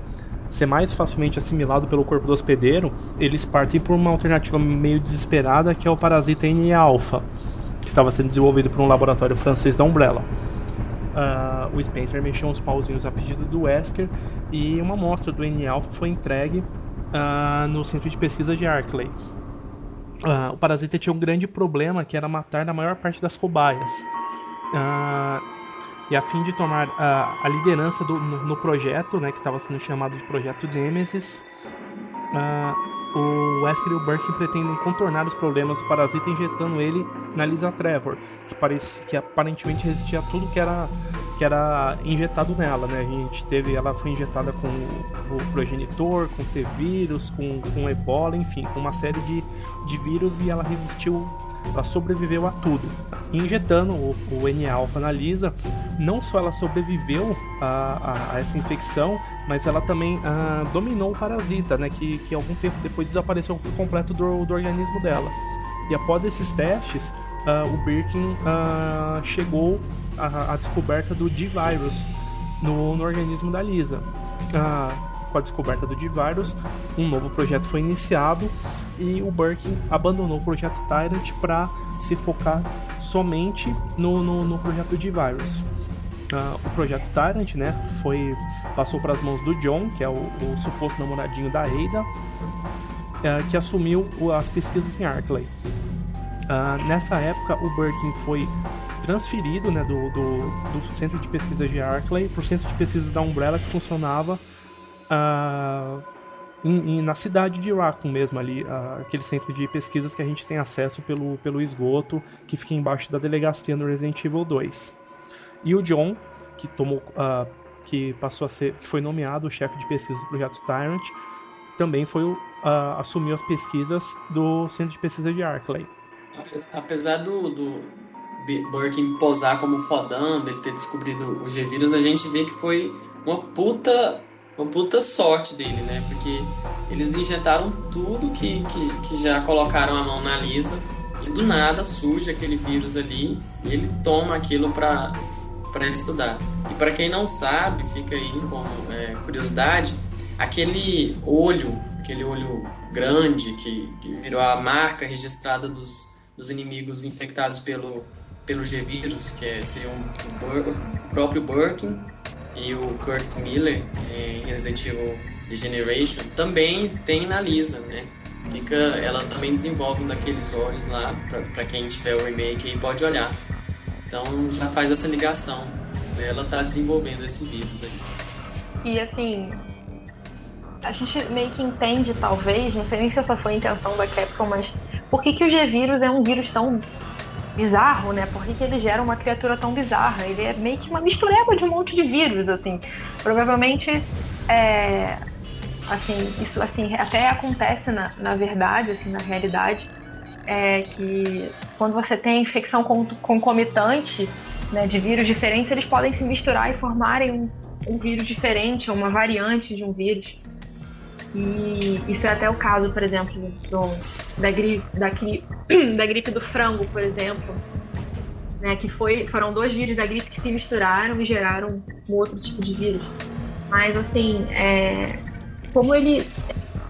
ser mais facilmente assimilado pelo corpo do hospedeiro, eles partem por uma alternativa meio desesperada que é o parasita N-alpha, que estava sendo desenvolvido por um laboratório francês da Umbrella. Uh, o Spencer mexeu uns pauzinhos a pedido do Wesker e uma amostra do N-alpha foi entregue uh, no centro de pesquisa de Arkley, Uh, o parasita tinha um grande problema que era matar na maior parte das cobaias. Uh, e a fim de tomar uh, a liderança do, no, no, projeto, né, que estava sendo chamado de Projeto Nemesis, o Wesker e o Burke pretendem contornar os problemas do parasita injetando ele na Lisa Trevor, que, parece, que aparentemente resistia a tudo que era, que era injetado nela. Né? A gente teve, ela foi injetada com o progenitor, com T-vírus, com, com ebola, enfim, com uma série de, de vírus e ela resistiu ela sobreviveu a tudo. Injetando o, o N-alpha na Lisa, não só ela sobreviveu a, a, a essa infecção, mas ela também uh, dominou o parasita, né, que, que algum tempo depois desapareceu por completo do, do organismo dela. E após esses testes, uh, o Birkin uh, chegou à, descoberta do D-Virus no, no, organismo da Lisa. Com a descoberta do D-Virus, um novo projeto foi iniciado e o Birkin abandonou o projeto Tyrant para se focar somente no, no, no projeto D-Virus. Uh, o projeto Tyrant, né, foi passou para as mãos do John, que é o, o suposto namoradinho da Ada, uh, que assumiu as pesquisas em Arkley. Uh, nessa época, o Birkin foi transferido né, do, do, do, centro de pesquisa de Arkley para o centro de pesquisa da Umbrella, que funcionava em, na cidade de Raccoon mesmo, ali, aquele centro de pesquisas que a gente tem acesso pelo, pelo esgoto, que fica embaixo da delegacia no Resident Evil 2. E o John, que tomou, uh, que passou a ser, que foi nomeado o chefe de pesquisa do projeto Tyrant, também foi uh, assumiu as pesquisas do centro de pesquisa de Arkley. Apesar do, do posar como fodão, dele ter descobrido os G-Vírus, a gente vê que foi uma puta uma puta sorte dele, né? Porque eles injetaram tudo que, que, que já colocaram a mão na Lisa e do nada surge aquele vírus ali e ele toma aquilo para para estudar. E para quem não sabe, fica aí com é, curiosidade, aquele olho, aquele olho grande que, que virou a marca registrada dos, dos inimigos infectados pelo, pelo G-Vírus, que é, seria um, o próprio Birkin e o Curtis Miller em Resident Evil Generation, também tem na Lisa, né? Fica, ela também desenvolve um daqueles olhos lá, para quem tiver o remake aí pode olhar. Então já faz essa ligação. Né? Ela tá desenvolvendo esse vírus aí. E assim, a gente meio que entende, talvez, não sei nem se essa foi a intenção da Capcom, mas por que, que o G-Vírus é um vírus tão bizarro, né? Por que, que ele gera uma criatura tão bizarra? Ele é meio que uma mistureba de um monte de vírus, assim. Provavelmente, é, assim, isso assim, até acontece na, na verdade, assim, na realidade, é que quando você tem infecção concomitante né, de vírus diferentes, eles podem se misturar e formarem um, um vírus diferente, uma variante de um vírus. E isso é até o caso, por exemplo, do, da, gripe, da, (clears throat) da gripe do frango, por exemplo. Né, que foi, foram dois vírus da gripe que se misturaram e geraram um outro tipo de vírus. Mas assim, é, como ele,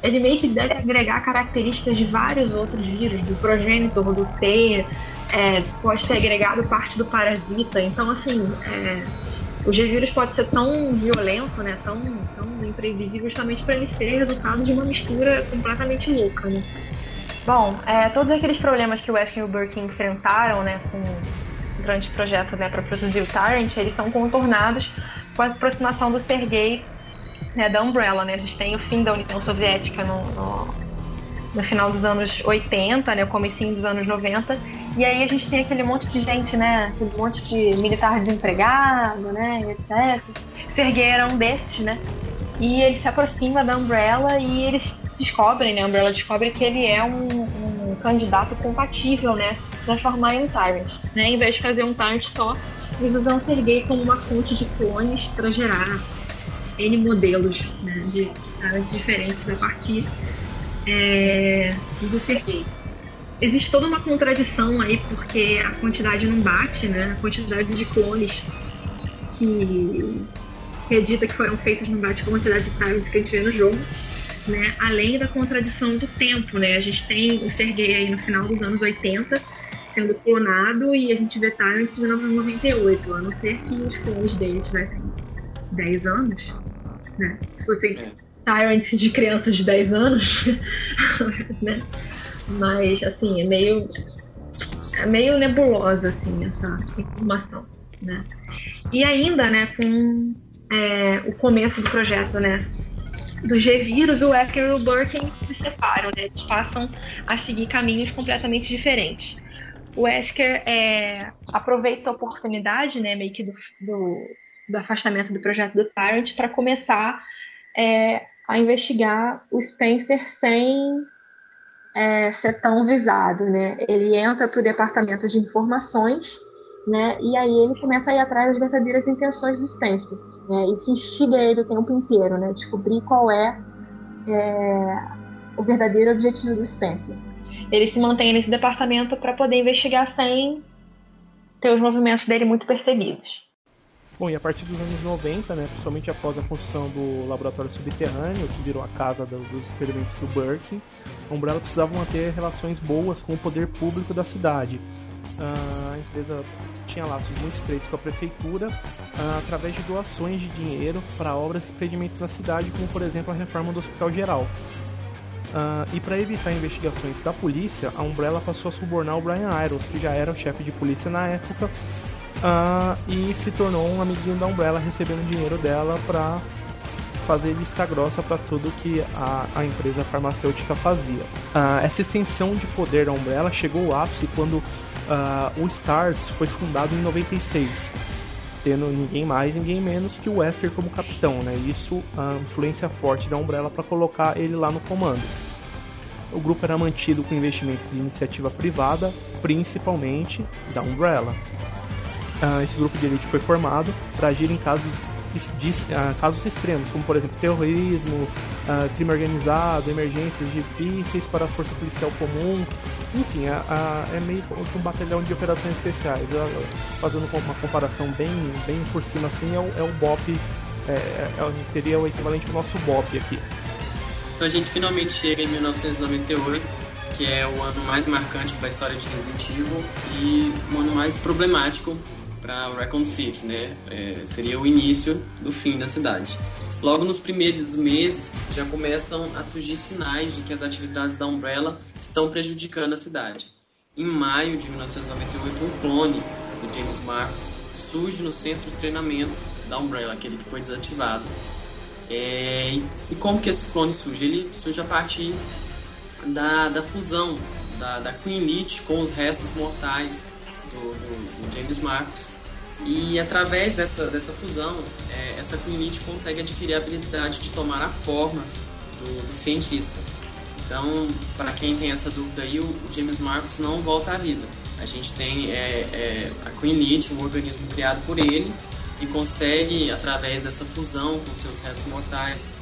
ele meio que deve agregar características de vários outros vírus, do progenitor, do T, é, pode ter agregado parte do parasita. Então, assim, é, o G-Vírus pode ser tão violento, né, tão, tão imprevisível, justamente para ele ser resultado de uma mistura completamente louca, né. Bom, é, todos aqueles problemas que o Wesker e o Birkin enfrentaram, né, com, durante o projeto, né, para produzir o Tyrant, eles são contornados com a aproximação do Sergei, né, da Umbrella, né, a gente tem o fim da União Soviética no, no, no final dos anos 80, né, o comecinho dos anos 90, e aí a gente tem aquele monte de gente, né? Aquele monte de militar desempregado, né? Etc. Serguei era um desses, né? E ele se aproxima da Umbrella e eles descobrem, né? A Umbrella descobre que ele é um, um candidato compatível, né? Transformar em um Tyrant. Né? Em vez de fazer um Tyrant só, eles usam o Sergei como uma fonte de clones para gerar N modelos né? de Tyrants diferentes a partir é, do Sergei existe toda uma contradição aí, porque a quantidade não bate, né? A quantidade de clones que, que é dita que foram feitos não bate com a quantidade de tiles que a gente vê no jogo. Né? Além da contradição do tempo, né? A gente tem o Sergei aí no final dos anos 80 sendo clonado e a gente vê Tyrant de 1998, a não ser que os clones dele tivessem 10 anos, né? Se fossem é. Tyrants de crianças de 10 anos, (laughs) né? Mas, assim, é meio. É meio nebulosa, assim, essa informação, né? E ainda, né, com é, o começo do projeto, né? Do G-Vírus, o Wesker e o Birkin se separam, né? Eles passam a seguir caminhos completamente diferentes. O Wesker é, aproveita a oportunidade, né, meio que do, do, do afastamento do projeto do Tyrant, para começar é, a investigar o Spencer sem é, ser tão visado, né? Ele entra para o departamento de informações, né? E aí ele começa a ir atrás das verdadeiras intenções do Spencer. Né? Isso instiga ele o tempo inteiro, né? Descobrir qual é, é o verdadeiro objetivo do Spencer. Ele se mantém nesse departamento para poder investigar sem ter os movimentos dele muito percebidos. Bom, e a partir dos anos 90, né, principalmente após a construção do laboratório subterrâneo, que virou a casa do, dos experimentos do Burke, a Umbrella precisava manter relações boas com o poder público da cidade. Uh, a empresa tinha laços muito estreitos com a prefeitura uh, através de doações de dinheiro para obras e empreendimentos na cidade, como por exemplo a reforma do Hospital Geral. Uh, e para evitar investigações da polícia, a Umbrella passou a subornar o Brian Irons, que já era o chefe de polícia na época, uh, e se tornou um amiguinho da Umbrella, recebendo dinheiro dela para fazer vista grossa para tudo que a, a, empresa farmacêutica fazia. Uh, essa extensão de poder da Umbrella chegou ao ápice quando uh, o Stars foi fundado em 96, tendo ninguém mais, ninguém menos que o Wesker como capitão, né? Isso a influência forte da Umbrella para colocar ele lá no comando. O grupo era mantido com investimentos de iniciativa privada, principalmente da Umbrella uh, esse grupo de elite foi formado para agir em casos, de, uh, casos extremos, como por exemplo terrorismo, uh, crime organizado, emergências difíceis para a força policial comum. Enfim, a, a, é meio um batalhão de operações especiais. Fazendo uma comparação bem, bem por cima assim, é o, é o BOP, é, é, seria o equivalente ao nosso BOP aqui. Então a gente finalmente chega em 1998, que é o ano mais marcante da história de Resident Evil e o ano mais problemático para Raccoon City, né? É, seria o início do fim da cidade. Logo nos primeiros meses já começam a surgir sinais de que as atividades da Umbrella estão prejudicando a cidade. Em maio de 1998, um clone do James Marcos surge no centro de treinamento da Umbrella, aquele que foi desativado. É, e como que esse clone surge? Ele surge a partir da, da fusão da, da Queen Elite com os restos mortais do, do, do James Marcos. E através dessa, dessa fusão, é, essa Queen consegue adquirir a habilidade de tomar a forma do, do cientista. Então, para quem tem essa dúvida aí, o, o, James Marcos não volta à vida. A gente tem é, é, a Queen Elite, um organismo criado por ele, e consegue, através dessa fusão com seus restos mortais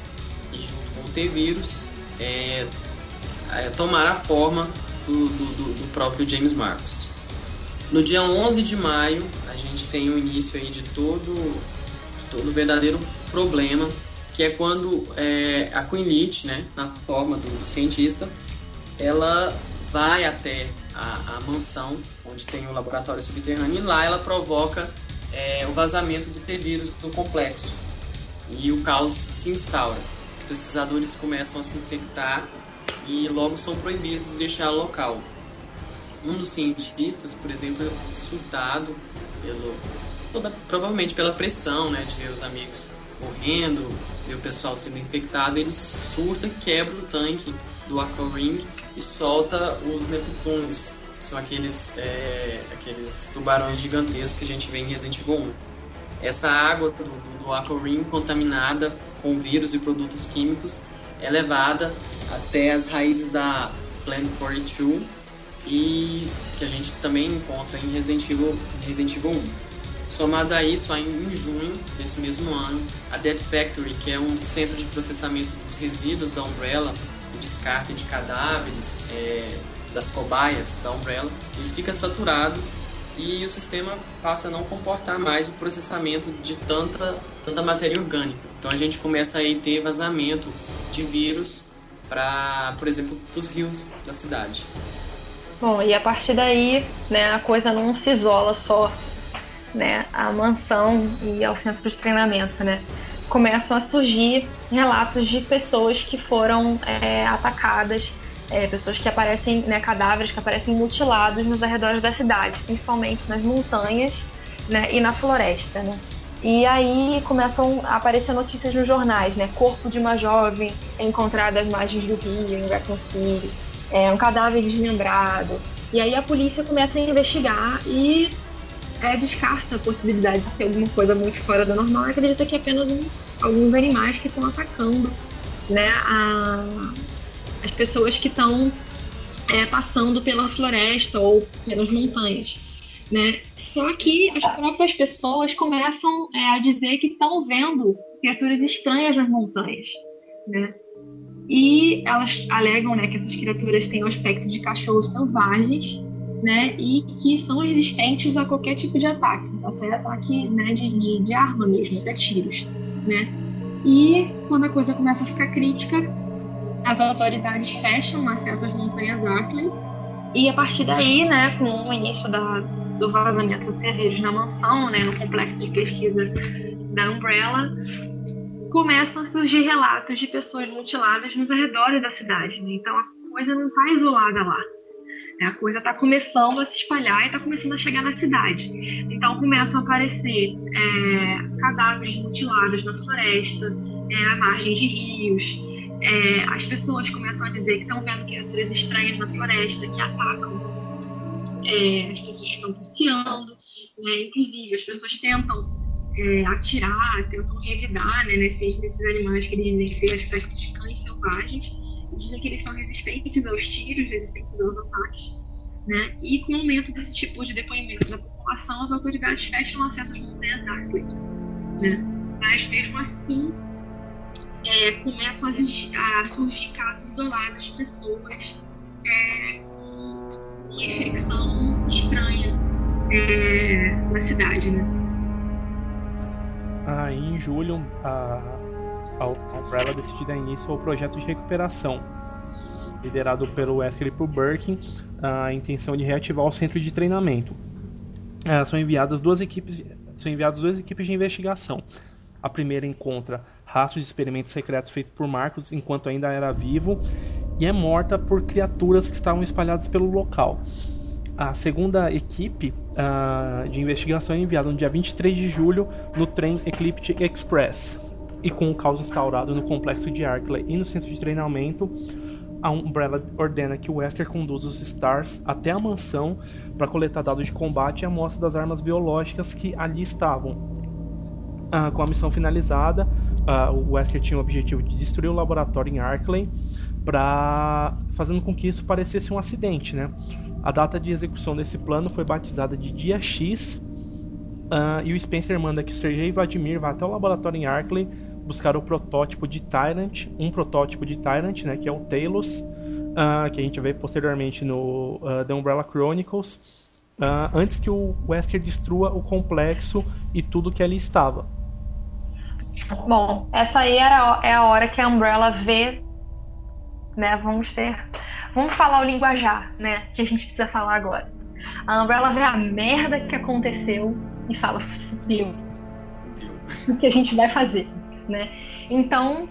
e junto com o T-Vírus, é, é, tomar a forma do, do, do próprio James Marcos. No dia 11 de maio, a gente tem o início aí de todo, de todo o verdadeiro problema, que é quando é, a Queen né, na forma do, do, cientista, ela vai até a, a, mansão onde tem o laboratório subterrâneo e lá ela provoca é, o vazamento do T-vírus do complexo e o caos se instaura. Os pesquisadores começam a se infectar e logo são proibidos de deixar o local um dos cientistas, por exemplo, é surtado pelo toda, provavelmente pela pressão, né, de ver os amigos morrendo, ver o pessoal sendo infectado, ele surta, quebra o tanque do Aqua Ring e solta os Neptunes, são aqueles, é, aqueles tubarões gigantescos que a gente vê em Resident Evil 1. Essa água do, do, do Aqua Ring contaminada com vírus e produtos químicos é levada até as raízes da Plant 42 e que a gente também encontra em Resident Evil, Resident Evil 1. Somado a isso, em junho desse mesmo ano, a Dead Factory, que é um centro de processamento dos resíduos da Umbrella, o descarte de cadáveres, é, das cobaias da Umbrella, ele fica saturado e o sistema passa a não comportar mais o processamento de tanta, tanta matéria orgânica. Então a gente começa a ter vazamento de vírus para, por exemplo, os rios da cidade. Bom, e a partir daí, né, a coisa não se isola só, né, a mansão e ao centro de treinamento, né? Começam a surgir relatos de pessoas que foram é, atacadas, é, pessoas que aparecem, né, cadáveres que aparecem mutilados nos arredores da cidade, principalmente nas montanhas, né, e na floresta, né? E aí começam a aparecer notícias nos jornais, né? Corpo de uma jovem encontrada às margens do rio, em Raccoon City é, um cadáver desmembrado. E aí a polícia começa a investigar e é, descarta a possibilidade de ser alguma coisa muito fora do normal e acredita que é apenas um, alguns animais que estão atacando né, a, as pessoas que estão é, passando pela floresta ou pelas montanhas. Né? Só que as próprias pessoas começam é, a dizer que estão vendo criaturas estranhas nas montanhas. Né? E elas alegam né, que essas criaturas têm o aspecto de cachorros selvagens né, e que são resistentes a qualquer tipo de ataque, até ataque né, de, de, de arma mesmo, até tiros. Né? E quando a coisa começa a ficar crítica, as autoridades fecham o acesso às montanhas Arkley e a partir daí, né, com o início da, do vazamento dos terreiros na mansão, né, no complexo de pesquisa da Umbrella, começam a surgir relatos de pessoas mutiladas nos arredores da cidade. Né? Então a coisa não está isolada lá. Né? A coisa está começando a se espalhar e está começando a chegar na cidade. Então começam a aparecer é, cadáveres mutilados na floresta, é, à margem de rios. É, as pessoas começam a dizer que estão vendo criaturas estranhas na floresta que atacam é, as pessoas que estão passeando. Né? Inclusive, as pessoas tentam é, atirar, tentam revidar né, nesses, nesses animais que eles dizem têm aspectos de cães selvagens. Dizem que eles são resistentes aos tiros, resistentes aos ataques. Né? E com o aumento desse tipo de depoimento da população, as autoridades fecham acesso às montanhas Darkwood. Né? Mas mesmo assim, é, começam a, a, surgir casos isolados de pessoas é, com infecção estranha é, na cidade, né? Aí, em julho, a, a Umbrella decide dar início ao projeto de recuperação, liderado pelo Wesker e por Birkin, a intenção de reativar o centro de treinamento. É, são enviadas duas equipes, são enviadas duas equipes de investigação. A primeira encontra rastros de experimentos secretos feitos por Marcos enquanto ainda era vivo e é morta por criaturas que estavam espalhadas pelo local. A segunda equipe uh, de investigação é enviada no dia 23 de julho no trem Eclipse Express. E com o caos instaurado no complexo de Arkley e no centro de treinamento, a Umbrella ordena que o Wesker conduza os Stars até a mansão para coletar dados de combate e amostra das armas biológicas que ali estavam. Ah, com a missão finalizada, ah, o Wesker tinha o objetivo de destruir o laboratório em Arkley, para fazendo com que isso parecesse um acidente, né? A data de execução desse plano foi batizada de Dia X, uh, e o Spencer manda que Sergei Vladimir vá até o laboratório em Arkley buscar o protótipo de Tyrant, um protótipo de Tyrant, né, que é o Talos, uh, que a gente vê posteriormente no uh, The Umbrella Chronicles, antes que o Wesker destrua o complexo e tudo que ali estava. Bom, essa aí era, é a hora que a Umbrella vê, né, vamos ter, vamos falar o linguajar, né, que a gente precisa falar agora. A Umbrella vê a merda que aconteceu e fala, fudeu, o que a gente vai fazer? né? Então,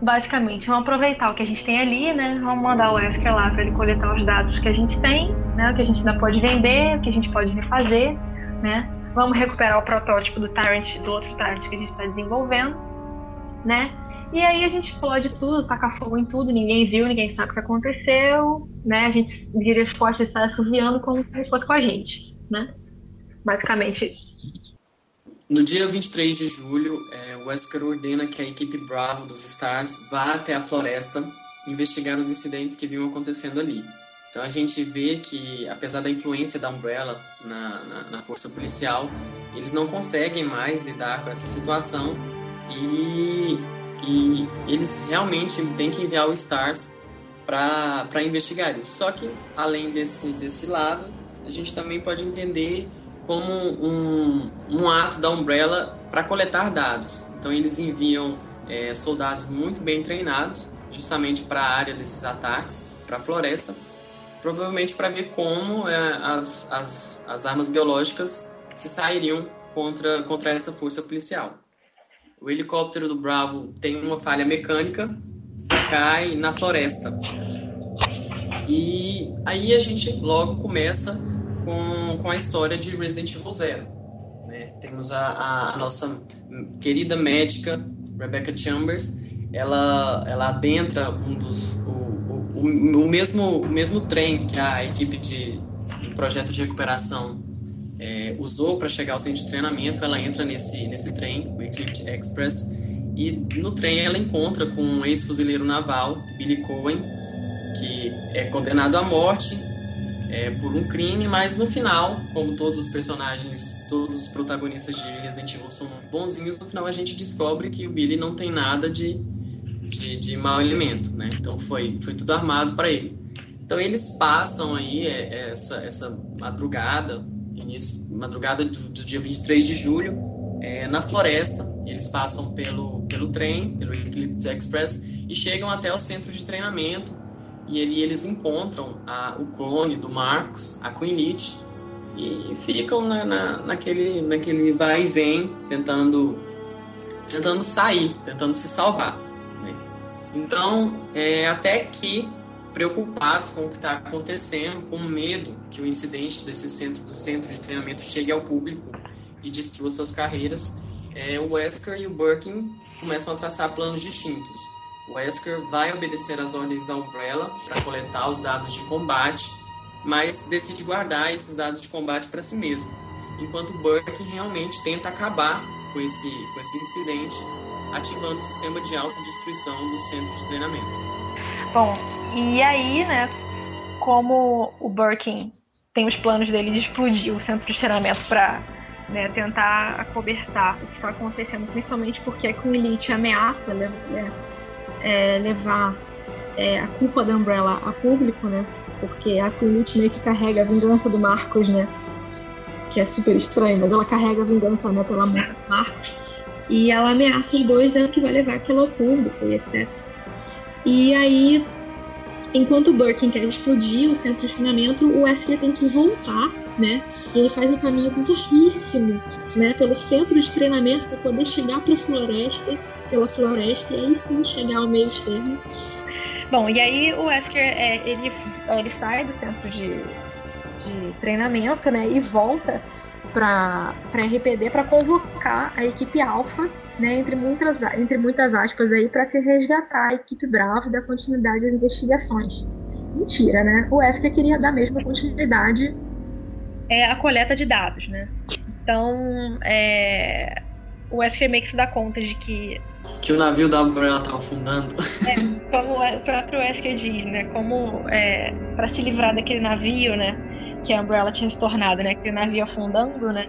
basicamente, vamos aproveitar o que a gente tem ali, né? Vamos mandar o Wesker lá para ele coletar os dados que a gente tem, né? O que a gente ainda pode vender, o que a gente pode refazer, né? Vamos recuperar o protótipo do Tyrant, do outro Tyrant que a gente está desenvolvendo, né? E aí a gente explode tudo, taca fogo em tudo, ninguém viu, ninguém sabe o que aconteceu, né? A gente vira as costas e sai assoviando como se fosse com a gente, né? Basicamente no dia 23 de julho, é, Wesker ordena que a equipe Bravo dos Stars vá até a floresta investigar os incidentes que vinham acontecendo ali. Então a gente vê que, apesar da influência da Umbrella na, na, na força policial, eles não conseguem mais lidar com essa situação e, e eles realmente têm que enviar o Stars para investigar isso. Só que, além desse, desse lado, a gente também pode entender como um, um ato da Umbrella para coletar dados. Então, eles enviam é, soldados muito bem treinados, justamente para a área desses ataques, para a floresta, provavelmente para ver como é, as, as, as armas biológicas se sairiam contra, contra essa força policial. O helicóptero do Bravo tem uma falha mecânica e cai na floresta. E aí a gente logo começa com, com a história de Resident Evil Zero. Né? Temos a, a, nossa querida médica, Rebecca Chambers, ela, ela adentra um dos, o, o, o, mesmo, o mesmo trem que a equipe de, projeto de recuperação é, usou para chegar ao centro de treinamento, ela entra nesse, nesse trem, o Eclipse Express, e no trem ela encontra com um ex-fuzileiro naval, Billy Cohen, que é condenado à morte é, por um crime, mas no final, como todos os personagens, todos os protagonistas de Resident Evil são bonzinhos, no final a gente descobre que o Billy não tem nada de, de, de mau elemento, né? Então foi, foi tudo armado para ele. Então eles passam aí é, essa, essa madrugada, início, madrugada do, do dia 23 de julho, é, na floresta. Eles passam pelo, pelo trem, pelo Eclipse Express, e chegam até o centro de treinamento e ali eles encontram a, o clone do Marcos, a Queen e ficam na, na, naquele, naquele vai e vem, tentando, tentando sair, tentando se salvar. Né? Então, é, até que, preocupados com o que está acontecendo, com medo que o incidente desse centro, do centro de treinamento chegue ao público e destrua suas carreiras, é, o Wesker e o Birkin começam a traçar planos distintos. O Wesker vai obedecer às ordens da Umbrella para coletar os dados de combate, mas decide guardar esses dados de combate para si mesmo, enquanto Burke realmente tenta acabar com esse, com esse incidente, ativando o sistema de autodestruição do centro de treinamento. Bom, e aí, né, como o Birkin tem os planos dele de explodir o centro de treinamento para né, tentar acobertar o que está acontecendo, principalmente porque a Queen Elite ameaça né, é, levar é, a culpa da Umbrella a público, né? Porque a Elite meio que carrega a vingança do Marcos, né? Que é super estranho, mas ela carrega a vingança né, pela morte do Marcos. E ela ameaça os dois, né, que vai levar aquilo ao público e etc. E aí, enquanto o Birkin quer explodir o centro de treinamento, o Wesley tem que voltar, né? E ele faz um caminho bizarríssimo, né? Pelo centro de treinamento para poder chegar para a floresta, pela floresta, e aí sim chegar ao meio termo. Bom, e aí o Wesker, é, ele, ele sai do centro de, de treinamento, né? E volta para RPD para convocar a equipe Alpha, né, entre muitas, entre muitas aspas aí, para se resgatar a equipe Bravo dar continuidade às investigações. Mentira, né? O Wesker queria dar mesmo continuidade é, à coleta de dados, né? Então, é, o Wesker meio que se dá conta de que que o navio da Umbrella estava afundando. É, como o próprio Wesker diz, né? Como é, para se livrar daquele navio, né? Que a Umbrella tinha se tornado, né? Aquele navio afundando, né?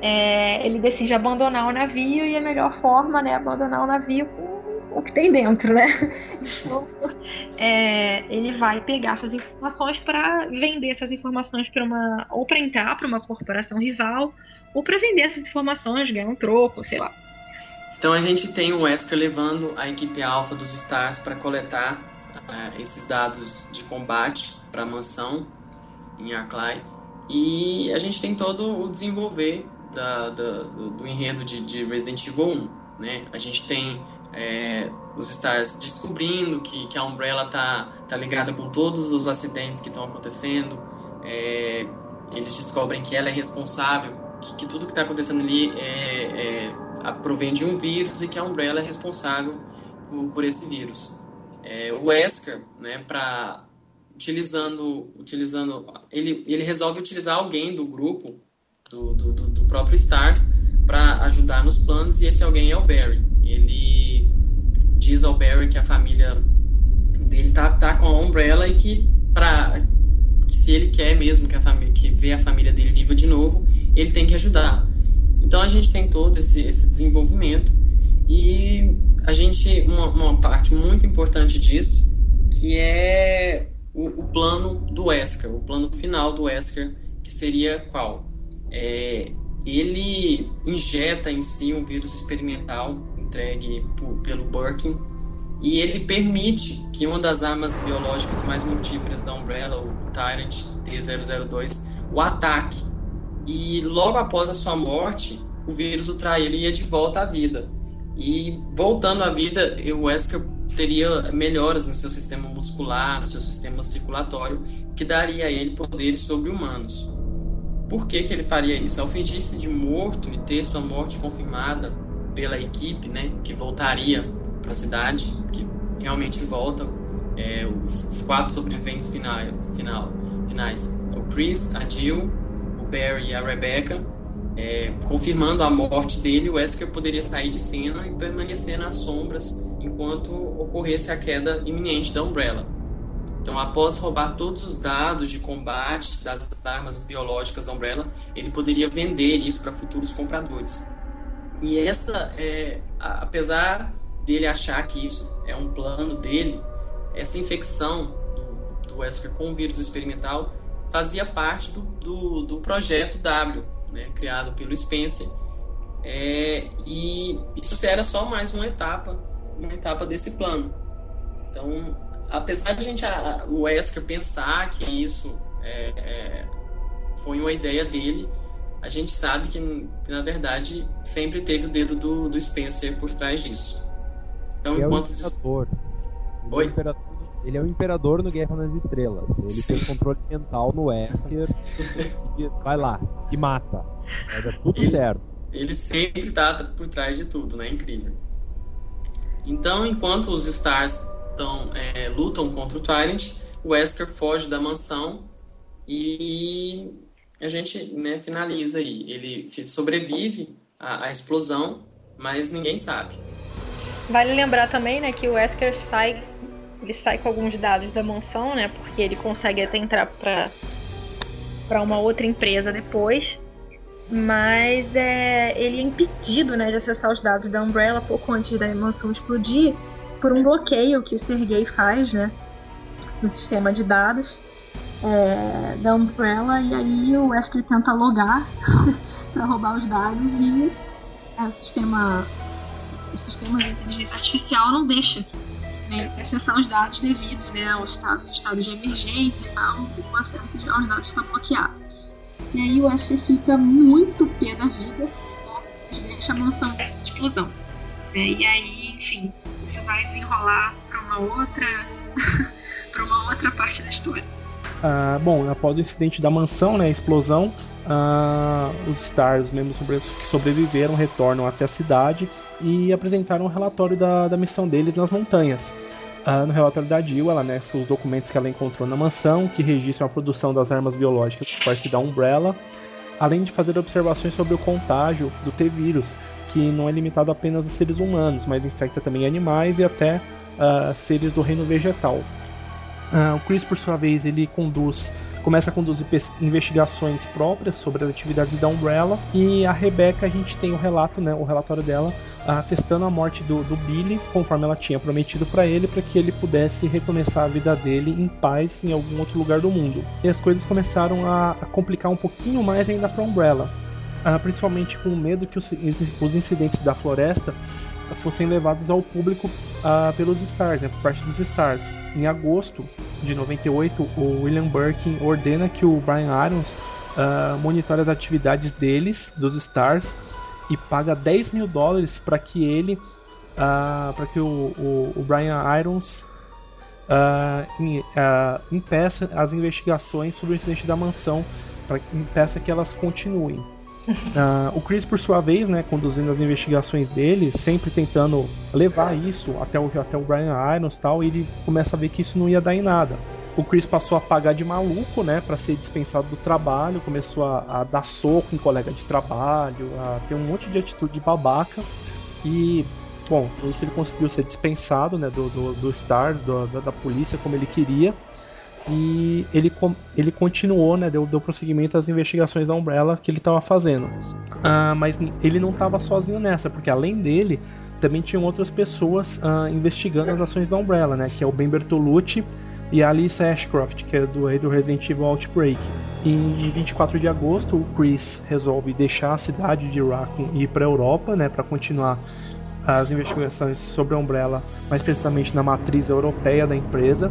É, ele decide abandonar o navio e a melhor forma, né? Abandonar o navio com o que tem dentro, né? (laughs) Então, é, ele vai pegar essas informações para vender essas informações para uma ou para entrar para uma corporação rival ou para vender essas informações, ganhar um troco, sei lá. Então a gente tem o Wesker levando a equipe alfa dos Stars para coletar uh, esses dados de combate para a mansão em Arclay. E a gente tem todo o desenvolver da, da, do, do, enredo de, de, Resident Evil 1. Né? A gente tem é, os Stars descobrindo que, que a Umbrella tá, tá ligada com todos os acidentes que estão acontecendo. É, eles descobrem que ela é responsável, que, que tudo que está acontecendo ali é, é provém de um vírus e que a Umbrella é responsável por, por esse vírus. É, o Wesker, né, para utilizando, utilizando, ele, ele resolve utilizar alguém do grupo, do, do, do próprio Stars, para ajudar nos planos e esse alguém é o Barry. Ele diz ao Barry que a família dele tá, tá com a Umbrella e que para que se ele quer mesmo que a família que vê a família dele viva de novo, ele tem que ajudar. Então a gente tem todo esse, esse desenvolvimento e a gente uma, uma, parte muito importante disso que é o, o, plano do Wesker, o plano final do Wesker, que seria qual? É, ele injeta em si um vírus experimental entregue por, pelo Birkin e ele permite que uma das armas biológicas mais mortíferas da Umbrella, o Tyrant T-002, o ataque e logo após a sua morte, o vírus o trairia de volta à vida. E voltando à vida, o Wesker teria melhoras no seu sistema muscular, no seu sistema circulatório, que daria a ele poderes sobre-humanos. Por que, que ele faria isso? Ao fingir-se de morto e ter sua morte confirmada pela equipe, né, que voltaria para a cidade, que realmente volta, é, os, os, quatro sobreviventes finais, final, finais, o Chris, a Jill, Barry e a Rebecca, é, confirmando a morte dele, o Wesker poderia sair de cena e permanecer nas sombras enquanto ocorresse a queda iminente da Umbrella. Então, após roubar todos os dados de combate das armas biológicas da Umbrella, ele poderia vender isso para futuros compradores. E essa, é, apesar dele achar que isso é um plano dele, essa infecção do, do Wesker com o vírus experimental fazia parte do, do, do projeto W, né, criado pelo Spencer. É, e isso era só mais uma etapa, uma etapa desse plano. Então, apesar de a gente, a, o Wesker pensar que isso é, é, foi uma ideia dele, a gente sabe que, na verdade, sempre teve o dedo do, do Spencer por trás disso. Então, é enquanto... O imperador. Oi? O imperador ele é o imperador no Guerra nas Estrelas. Ele Sim. tem controle mental no Wesker e (laughs) vai lá, e mata. Vai dar tudo ele, certo. Ele sempre tá por trás de tudo, né? Incrível. Então, enquanto os Stars tão, é, lutam contra o Tyrant, o Wesker foge da mansão e a gente né, finaliza aí. Ele sobrevive à, à explosão, mas ninguém sabe. Vale lembrar também né, que o Wesker sai ele sai com alguns dados da mansão, né? Porque ele consegue até entrar para para uma outra empresa depois. Mas é, ele é impedido né, de acessar os dados da Umbrella pouco antes da mansão explodir por um bloqueio que o Sergei faz né, no sistema de dados é, da Umbrella e aí o Wesker tenta logar (laughs) para roubar os dados e é, o sistema o sistema de inteligência artificial não deixa né, acessar os dados devido né, ao estado, estado de emergência e tal, o acesso aos dados está bloqueado. E aí o Wesker fica muito pé da vida, né, deixa a mansão de explosão. Né, e aí, enfim, isso vai desenrolar para uma outra (laughs) para uma outra parte da história. Ah, bom, após o incidente da mansão, né, a explosão, ah, os Stars, membros que sobreviveram, retornam até a cidade e apresentaram um relatório da, da missão deles nas montanhas. Ah, no relatório da Jill, ela né, os documentos que ela encontrou na mansão, que registram a produção das armas biológicas por parte da Umbrella, além de fazer observações sobre o contágio do T-vírus, que não é limitado apenas a seres humanos, mas infecta também animais e até uh, seres do reino vegetal. Uh, o Chris, por sua vez, ele conduz, começa a conduzir investigações próprias sobre as atividades da Umbrella e a Rebecca a gente tem o relato, né, o relatório dela atestando a morte do, do Billy, conforme ela tinha prometido para ele, para que ele pudesse recomeçar a vida dele em paz em algum outro lugar do mundo. E as coisas começaram a, complicar um pouquinho mais ainda para Umbrella, uh, principalmente com o medo que os, os incidentes da floresta fossem levados ao público uh, pelos Stars, né, por parte dos Stars. Em agosto de 98, o William Birkin ordena que o Brian Irons uh, monitore as atividades deles, dos Stars, e paga 10 mil dólares para que ele, uh, para que o, o, o, Brian Irons uh, impeça as investigações sobre o incidente da mansão, para impeça que elas continuem. Uh, o Chris, por sua vez, né, conduzindo as investigações dele, sempre tentando levar isso até o, até o Brian Irons e tal, e ele começa a ver que isso não ia dar em nada. O Chris passou a pagar de maluco, né, para ser dispensado do trabalho, começou a, a, dar soco em colega de trabalho, a ter um monte de atitude de babaca. E, bom, com isso ele conseguiu ser dispensado, né, do, do, do Stars, do, da, da polícia, como ele queria e ele, ele continuou, né, deu, deu prosseguimento às investigações da Umbrella que ele estava fazendo. Ah, mas ele não estava sozinho nessa, porque além dele, também tinham outras pessoas ah, investigando as ações da Umbrella, né, que é o Ben Bertolucci e a Alice Ashcroft, que é do, do Resident Evil Outbreak. Em 24 de agosto, o Chris resolve deixar a cidade de Raccoon e ir para a Europa, né, para continuar as investigações sobre a Umbrella, mais precisamente na matriz europeia da empresa.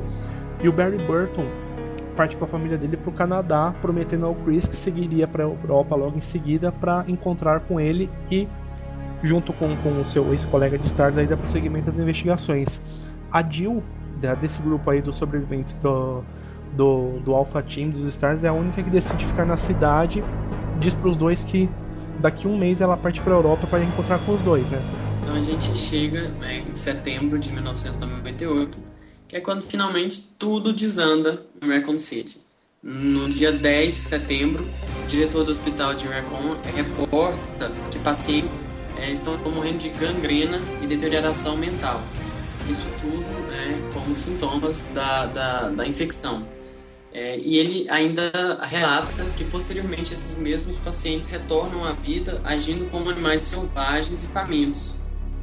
E o Barry Burton parte com a família dele para o Canadá, prometendo ao Chris que seguiria para a Europa logo em seguida para encontrar com ele e, junto com, com o seu ex-colega de Stars, aí dar prosseguimento das investigações. A Jill, desse grupo aí dos sobreviventes do, do, do Alpha Team, dos Stars, é a única que decide ficar na cidade. Diz para os dois que daqui um mês ela parte para a Europa para encontrar com os dois, né? Então a gente chega né, em setembro de 1998 que é quando finalmente tudo desanda em Raccoon City. No dia 10 de setembro, o diretor do hospital de Raccoon reporta que pacientes é, estão morrendo de gangrena e deterioração mental. Isso tudo né, como sintomas da, da, da infecção. É, e ele ainda relata que posteriormente esses mesmos pacientes retornam à vida agindo como animais selvagens e famintos.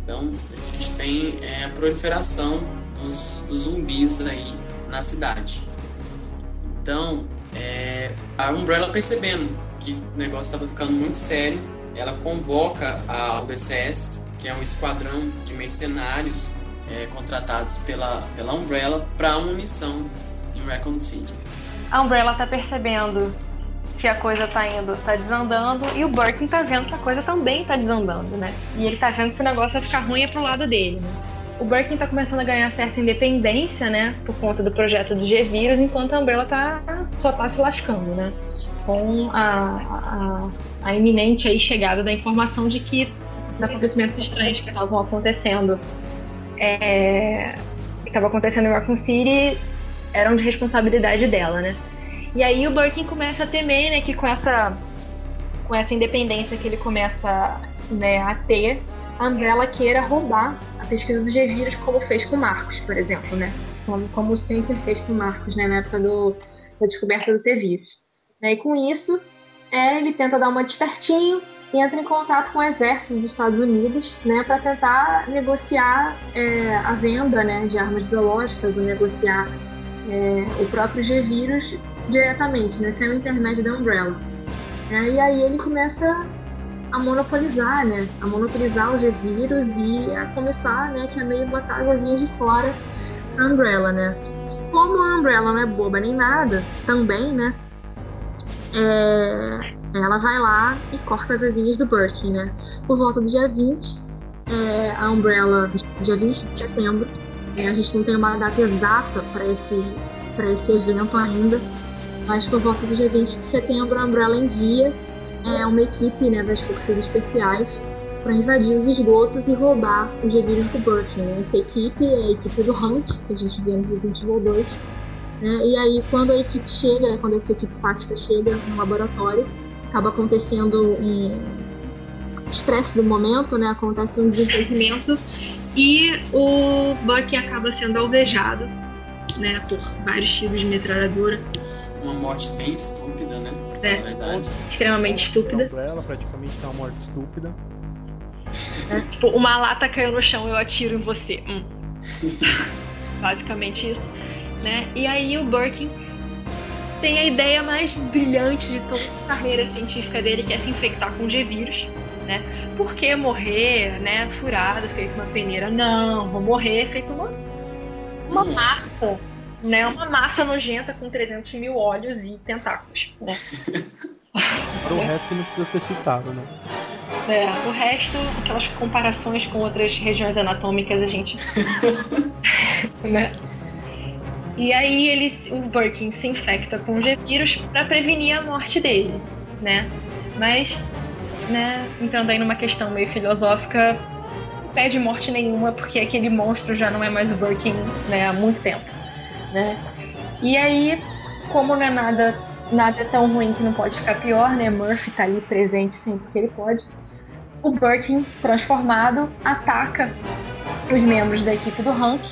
Então a gente tem é, a proliferação dos, dos zumbis aí na cidade. Então, é, a Umbrella percebendo que o negócio estava ficando muito sério, ela convoca a UBCS, que é um esquadrão de mercenários é, contratados pela, pela Umbrella, para uma missão em Raccoon City. A Umbrella está percebendo que a coisa está indo, está desandando, e o Birkin está vendo que a coisa também está desandando, né? E ele está vendo que o negócio vai ficar ruim é pro lado dele, né? O Birkin está começando a ganhar certa independência, né, por conta do projeto do G-Vírus, enquanto a Umbrella tá, só está se lascando, né, com a, a, a, iminente aí chegada da informação de que os acontecimentos estranhos que estavam acontecendo é, que acontecendo em Raccoon City eram de responsabilidade dela, né. E aí o Birkin começa a temer, né, que com essa com essa independência que ele começa né, a ter, a Umbrella queira roubar a pesquisa do G-Vírus, como fez com Marcos, por exemplo, né? Como, como o Spencer fez com Marcos, né? Na época do, da descoberta do T-Vírus. Né? E com isso, é ele tenta dar uma despertinho e entra em contato com o exército dos Estados Unidos, né, para tentar negociar é, a venda, né, de armas biológicas, ou negociar é, o próprio G-Vírus diretamente, né, sem o intermédio da Umbrella. É, e aí ele começa a monopolizar, né, a monopolizar o G-Vírus e a começar, né, que é meio botar as asinhas de fora a Umbrella, né. Como a Umbrella não é boba nem nada, também, né, é, ela vai lá e corta as asinhas do Birkin, né? Por volta do dia 20, é, a Umbrella, dia 20 de setembro, é, a gente não tem uma data exata para esse, esse evento ainda, mas por volta do dia 20 de setembro, a Umbrella envia é, uma equipe né, das forças especiais para invadir os esgotos e roubar os revírus do. Né? Essa equipe é a equipe do Hunt, que a gente vê no Resident Evil 2. Né? E aí, quando a equipe chega, quando essa equipe tática chega no laboratório, acaba acontecendo um estresse do momento, né? Acontece um desentendimento e o Bucky acaba sendo alvejado, né? Por vários tiros de metralhadora. Uma morte bem estúpida, né? É, verdade. extremamente estúpida. Ela praticamente é uma morte estúpida. É, tipo, uma lata caiu no chão, eu atiro em você. Hum. (laughs) Basicamente isso. Né? E aí o Birkin tem a ideia mais brilhante de toda a carreira científica dele, que é se infectar com G-vírus, né? Por que morrer, né, furado, feito uma peneira? Não, vou morrer feito uma, uma massa, né? Uma massa nojenta com 300 mil olhos e tentáculos, né? (laughs) O resto não precisa ser citado, né? É, o resto, aquelas comparações com outras regiões anatômicas, a gente. (laughs) né? E aí ele, o Birkin se infecta com o G-Vírus para prevenir a morte dele, né? Mas, né, entrando aí numa questão meio filosófica, não pede morte nenhuma porque aquele monstro já não é mais o Birkin, né, há muito tempo, né? E aí, como não é nada, nada tão ruim que não pode ficar pior, né? Murphy tá ali presente sempre que ele pode. O Birkin, transformado, ataca os membros da equipe do Hank,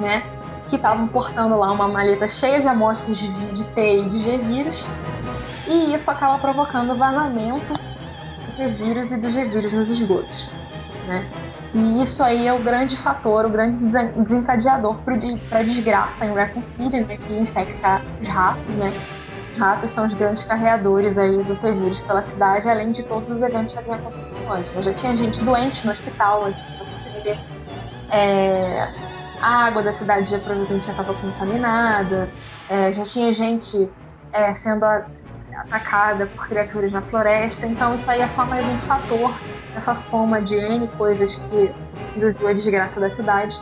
né? que estavam portando lá uma maleta cheia de amostras de, de T e de G-vírus. E isso acaba provocando vazamento do G-vírus e do G-vírus nos esgotos. Né? E isso aí é o grande fator, o grande desencadeador para a desgraça em Raccoon City, né, que infecta os ratos, né? Os ratos são os grandes carreadores aí do T-vírus pela cidade, além de todos os eventos que haviam acontecido antes. Já tinha gente doente no hospital antes de é, a água da cidade já provavelmente já estava contaminada, é, já tinha gente é, sendo atacada por criaturas na floresta, então isso aí é só mais um fator, essa soma de N coisas que induziu a desgraça da cidade,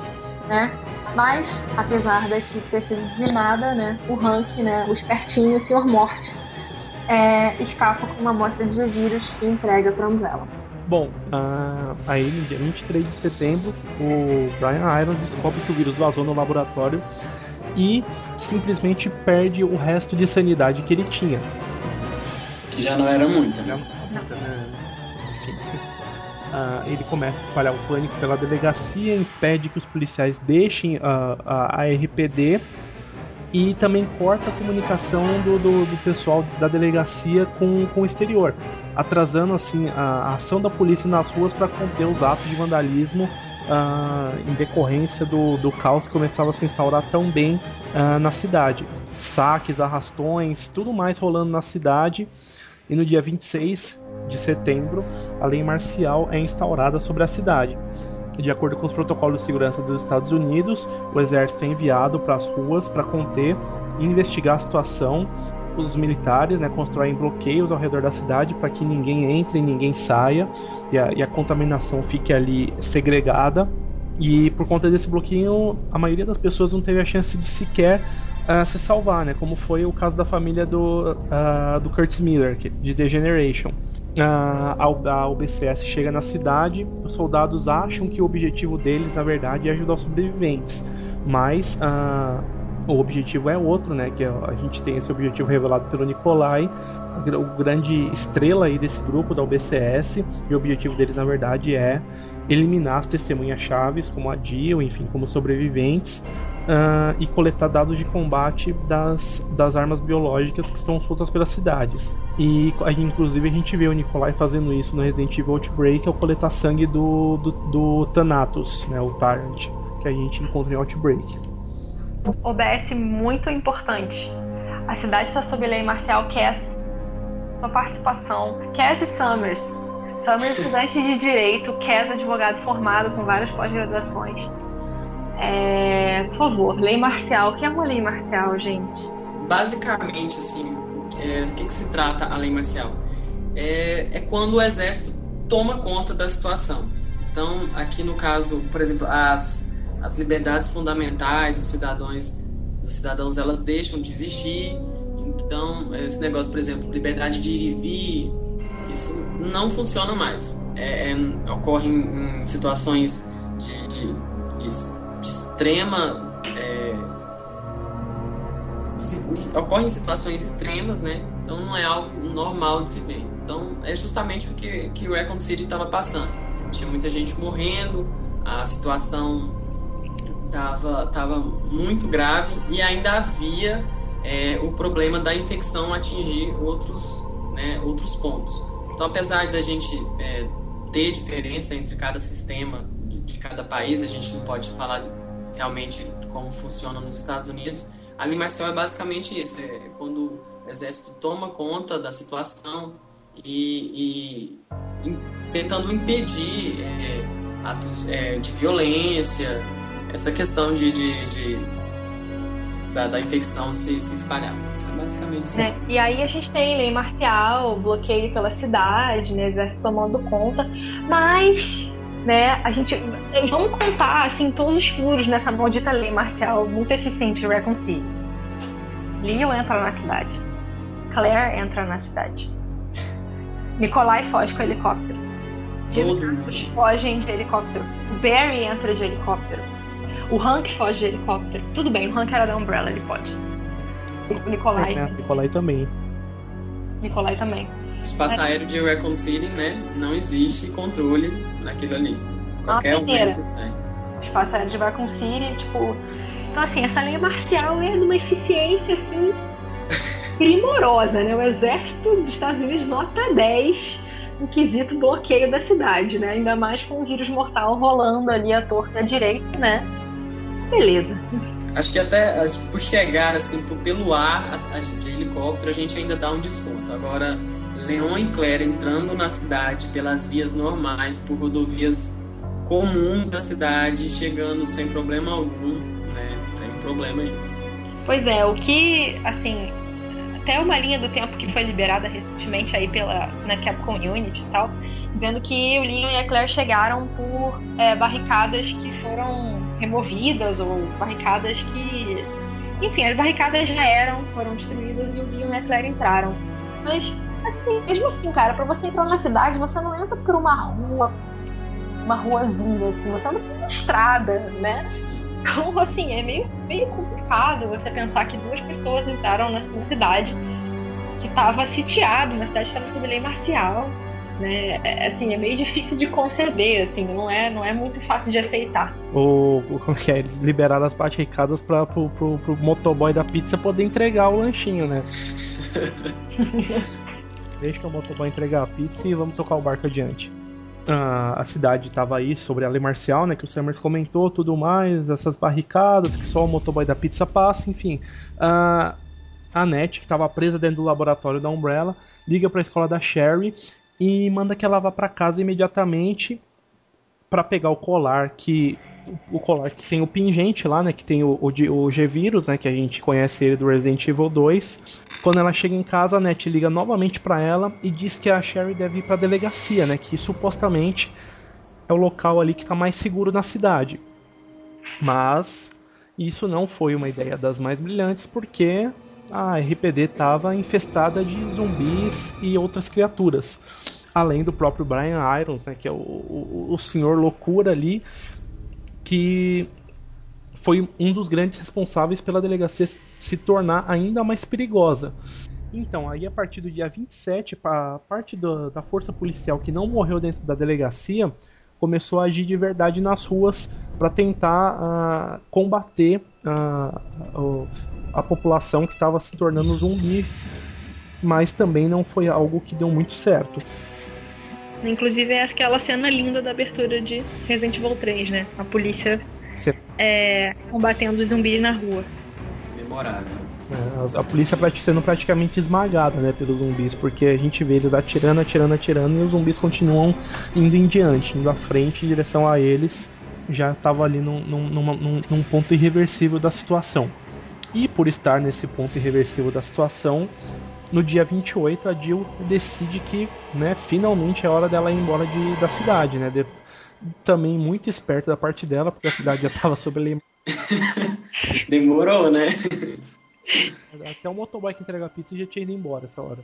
né? Mas, apesar da equipe ter sido dizimada, né, o Hank, né, o espertinho, o Sr. Morte, é, escapa com uma amostra de vírus e entrega para Umbrella. Bom, uh, aí no dia 23 de setembro, o Brian Irons descobre que o vírus vazou no laboratório e simplesmente perde o resto de sanidade que ele tinha. Já não era muita, né? Muita, né? Enfim. Uh, (laughs) ele começa a espalhar o pânico pela delegacia, impede que os policiais deixem uh, a, a RPD e também corta a comunicação do, do, do, pessoal da delegacia com, com o exterior, atrasando assim a, a ação da polícia nas ruas para conter os atos de vandalismo uh, em decorrência do, do caos que começava a se instaurar tão bem uh, na cidade. Saques, arrastões, tudo mais rolando na cidade. E no dia 26 de setembro, a lei marcial é instaurada sobre a cidade. De acordo com os protocolos de segurança dos Estados Unidos, o exército é enviado para as ruas para conter e investigar a situação. Os militares né, constroem bloqueios ao redor da cidade para que ninguém entre ninguém saia e a, e a contaminação fique ali segregada. E por conta desse bloqueio, a maioria das pessoas não teve a chance de sequer uh, se salvar, né? Como foi o caso da família do, uh, do Curtis Miller, de The Generation a, a OBCS chega na cidade, os soldados acham que o objetivo deles, na verdade, é ajudar os sobreviventes, mas o objetivo é outro, né? Que a gente tem esse objetivo revelado pelo Nikolai, o grande estrela aí desse grupo da UBCS, e o objetivo deles, na verdade, é eliminar as testemunhas chaves, como a Dio, enfim, como sobreviventes, uh, e coletar dados de combate das, das armas biológicas que estão soltas pelas cidades. E inclusive a gente vê o Nikolai fazendo isso no Resident Evil Outbreak ao coletar sangue do, do, do Thanatos, né, o Tyrant, que a gente encontra em Outbreak. OBS muito importante. A cidade está sob lei marcial Cass. Sua participação. Cass e Summers. Summers, (laughs) estudante de direito. Cass, advogado formado com várias pós-graduações. É, por favor, lei marcial. O que é uma lei marcial, gente? Basicamente, assim, é, do que, que, se trata a lei marcial? É, é quando o exército toma conta da situação. Então, aqui no caso, por exemplo, as as liberdades fundamentais dos cidadãos, dos cidadãos elas deixam de existir. Então, esse negócio, por exemplo, liberdade de ir e vir, isso não funciona mais. É, é, ocorre em, em, situações de, de, de, de extrema. É, ocorre em situações extremas, né? Então não é algo normal de se ver. Então é justamente o que, que o Recon City estava passando. Tinha muita gente morrendo, a situação estava tava muito grave e ainda havia é, o problema da infecção atingir outros, né, outros pontos. Então, apesar da gente é, ter diferença entre cada sistema de, cada país, a gente não pode falar realmente como funciona nos Estados Unidos. A animação é basicamente isso: é quando o exército toma conta da situação e, e tentando impedir é, atos é, de violência, essa questão de, de, de da, da, infecção se, se espalhar. É basicamente isso. É, e aí a gente tem lei marcial, bloqueio pela cidade, né, exército tomando conta, mas né, a gente vamos contar assim todos os furos nessa maldita lei marcial muito eficiente de City. Leon entra na cidade. Claire entra na cidade. Nikolai foge com o helicóptero. Todos fogem de helicóptero. Barry entra de helicóptero. O Hank foge de helicóptero. Tudo bem, o Hank era da Umbrella, ele pode. O Nikolai. É, Nikolai também. Nikolai também. Espaço aéreo de Recon City, né? Não existe controle naquilo ali. Qualquer um sai. Espaço aéreo de Recon City, tipo. Então, assim, essa linha marcial é de uma eficiência, assim. (laughs) primorosa, né? O exército dos Estados Unidos nota 10 no quesito bloqueio da cidade, né? Ainda mais com o vírus mortal rolando ali à torta direita, né? beleza. Acho que até por chegar assim pelo ar a, a, de helicóptero a gente ainda dá um desconto. Agora, Leon e Claire entrando na cidade pelas vias normais, por rodovias comuns da cidade, chegando sem problema algum, né? Sem problema aí. Pois é, o que, assim, até uma linha do tempo que foi liberada recentemente aí pela na Capcom Unity e tal, dizendo que o Leon e a Claire chegaram por é, barricadas que foram removidas ou barricadas que. Enfim, as barricadas já eram, foram destruídas e o Leon e a Claire entraram. Mas, assim, mesmo assim, cara, pra você entrar na cidade, você não entra por uma rua, uma ruazinha, assim, você entra por uma estrada, né? Então, assim, é meio, meio complicado você pensar que duas pessoas entraram na cidade que estava sitiado, uma cidade que estava sob lei marcial né? É, assim, é meio difícil de conceber, assim, não é, não é muito fácil de aceitar. O, o como que é? Eles liberaram as barricadas para pro, pro, pro motoboy da pizza poder entregar o lanchinho, né? (laughs) (laughs) Deixa o motoboy entregar a pizza e vamos tocar o barco adiante. Ah, a cidade estava aí sobre a lei marcial, né? Que o Summers comentou, tudo mais, essas barricadas que só o motoboy da pizza passa, enfim. Ah, a Net, que estava presa dentro do laboratório da Umbrella, liga para a escola da Sherry e manda que ela vá para casa imediatamente para pegar o colar que o colar que tem o pingente lá, né, que tem o, o, o G-Vírus, né, que a gente conhece ele do Resident Evil 2. Quando ela chega em casa, a Net liga novamente para ela e diz que a Sherry deve ir para a delegacia, né, que supostamente é o local ali que está mais seguro na cidade. Mas isso não foi uma ideia das mais brilhantes, porque a RPD estava infestada de zumbis e outras criaturas. Além do próprio Brian Irons, né, que é o, o, o senhor loucura ali, que foi um dos grandes responsáveis pela delegacia se tornar ainda mais perigosa. Então, aí a partir do dia 27, a parte do, da força policial que não morreu dentro da delegacia começou a agir de verdade nas ruas para tentar uh, combater uh, a população que estava se tornando zumbi, mas também não foi algo que deu muito certo. Inclusive é aquela cena linda da abertura de Resident Evil 3, né? A polícia é, combatendo os zumbis na rua. Memorável. É, a polícia sendo praticamente esmagada né, pelos zumbis, porque a gente vê eles atirando, atirando, atirando e os zumbis continuam indo em diante, indo à frente em direção a eles. Já estava ali num, num, num, num ponto irreversível da situação. E por estar nesse ponto irreversível da situação, no dia 28 a Jill decide que né, finalmente é hora dela ir embora de, da cidade. Né? De, também muito esperto da parte dela, porque a cidade já estava sob lei. (laughs) Demorou, né? Até o motoboy que entrega pizza já tinha ido embora essa hora.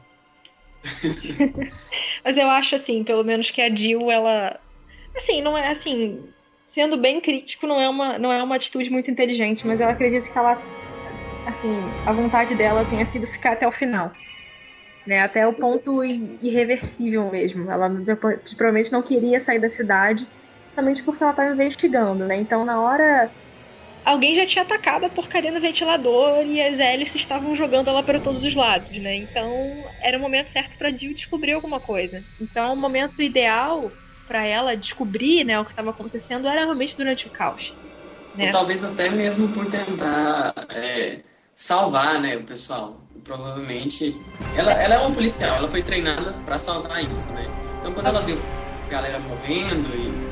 (laughs) Mas eu acho assim, pelo menos que a Jill, ela. Assim, não é assim. Sendo bem crítico, não é uma, não é uma atitude muito inteligente, mas eu acredito que ela. Assim, a vontade dela tenha sido ficar até o final. Né, até o ponto irreversível mesmo. Ela provavelmente não queria sair da cidade, somente porque ela estava investigando, né? Então, na hora alguém já tinha atacado a porcaria no ventilador e as hélices estavam jogando ela para todos os lados, né? Então era o momento certo para Jill descobrir alguma coisa. Então o momento ideal para ela descobrir, né, o que estava acontecendo era realmente durante o caos. Né? Ou talvez até mesmo por tentar é, salvar, né, o pessoal. Provavelmente ela, ela é uma policial, ela foi treinada para salvar isso, né? Então quando ela viu galera morrendo e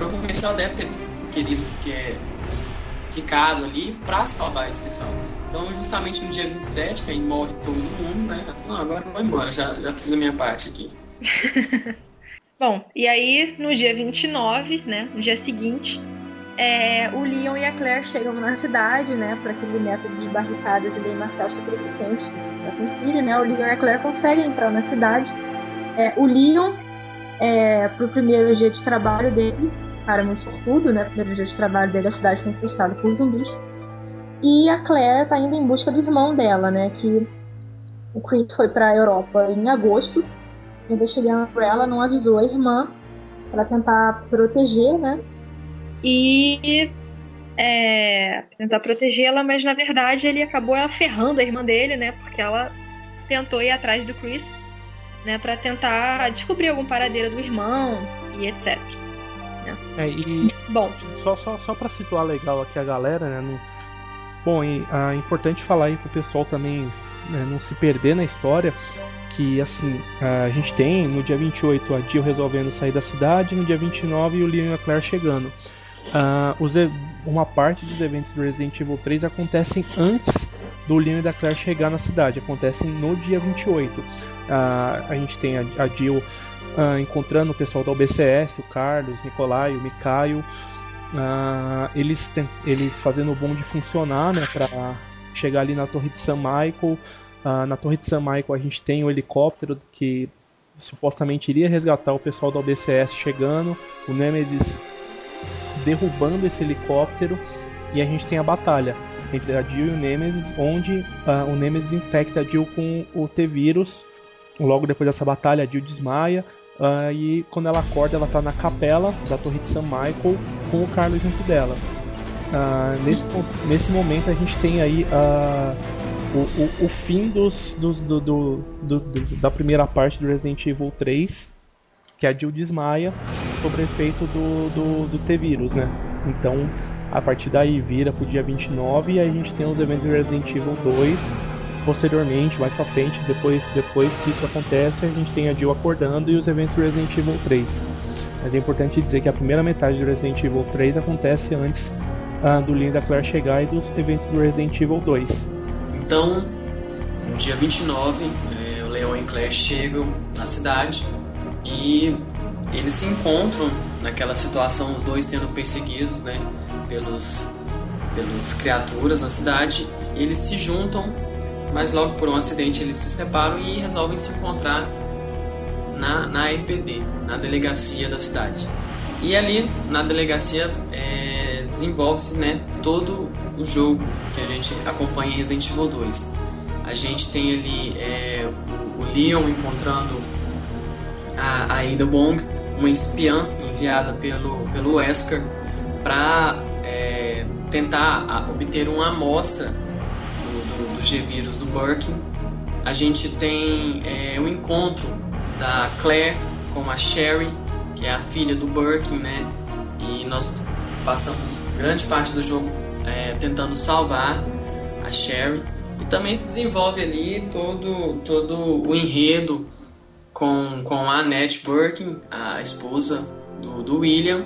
provavelmente ela deve ter querido que é ficado ali para salvar esse pessoal. Então, justamente no dia 27, que aí morre todo mundo, né? Não, agora eu vou embora, já, já fiz a minha parte aqui. (laughs) Bom, e aí no dia 29, né, no dia seguinte, é, o Leon e a Claire chegam na cidade, né, para aquele método de barricadas e lei marcial super eficiente da Conspire, né, o Leon e a Claire conseguem entrar na cidade. É, o Leon, é, pro primeiro dia de trabalho dele, cara muito sortudo, né? Primeiro dia de trabalho dele, a cidade tem infestada por zumbis. E a Claire tá indo em busca do irmão dela, né? Que o Chris foi pra Europa em agosto. Investigando por ela, não avisou a irmã para tentar proteger, né? E é, tentar protegê-la, mas na verdade ele acabou ferrando a irmã dele, né? Porque ela tentou ir atrás do Chris, né? Para tentar descobrir algum paradeiro do irmão e etc. É, e Bom. só, só, só para situar legal aqui a galera, né? No... Bom, e, é importante falar aí pro pessoal também né, não se perder na história que assim, a gente tem no dia 28 a Jill resolvendo sair da cidade, no dia 29 o Leon e a Claire chegando. Uh, os, uma parte dos eventos do Resident Evil 3 acontecem antes do Leon e da Claire chegar na cidade, acontecem no dia 28. Uh, a gente tem a, a Jill uh, encontrando o pessoal da OBCS, o Carlos, Nicolai, o Mikaio, uh, eles, tem, eles fazendo o bonde funcionar né, para chegar ali na Torre de San Michael. Uh, na Torre de San Michael a gente tem o helicóptero que supostamente iria resgatar o pessoal da OBCS chegando, o Nemesis derrubando esse helicóptero e a gente tem a batalha entre a Jill e o Nemesis, onde uh, o Nemesis infecta a Jill com o T-Vírus. Logo depois dessa batalha, a Jill desmaia, Uh, e quando ela acorda, ela está na capela da Torre de São Michael com o Carlos junto dela. Uh, nesse, nesse momento a gente tem aí uh, o, o, o, fim dos, dos do, do, do, da primeira parte do Resident Evil 3, que a Jill desmaia sobre efeito do, do, do T-Vírus, né? Então, a partir daí vira pro dia 29 e a gente tem os eventos do Resident Evil 2 posteriormente, mais pra frente, depois, depois que isso acontece, a gente tem a Jill acordando e os eventos do Resident Evil 3. Mas é importante dizer que a primeira metade do Resident Evil 3 acontece antes uh, do Leon da Claire chegar e dos eventos do Resident Evil 2. Então, no dia 29, eh, o Leon e Claire chegam na cidade e eles se encontram naquela situação, os dois sendo perseguidos né, pelos, pelos criaturas na cidade. Eles se juntam mas logo por um acidente eles se separam e resolvem se encontrar na, na RPD, na delegacia da cidade. E ali na delegacia é, desenvolve-se né, todo o jogo que a gente acompanha em Resident Evil 2. A gente tem ali é, o, Leon encontrando a, a Ada Wong, uma espiã enviada pelo, pelo Wesker para é, tentar obter uma amostra do, G-Vírus do Birkin. A gente tem é, o encontro da Claire com a Sherry, que é a filha do Birkin, né? E nós passamos grande parte do jogo é, tentando salvar a Sherry. E também se desenvolve ali todo, todo o enredo com, com a Annette Birkin, a esposa do, do William.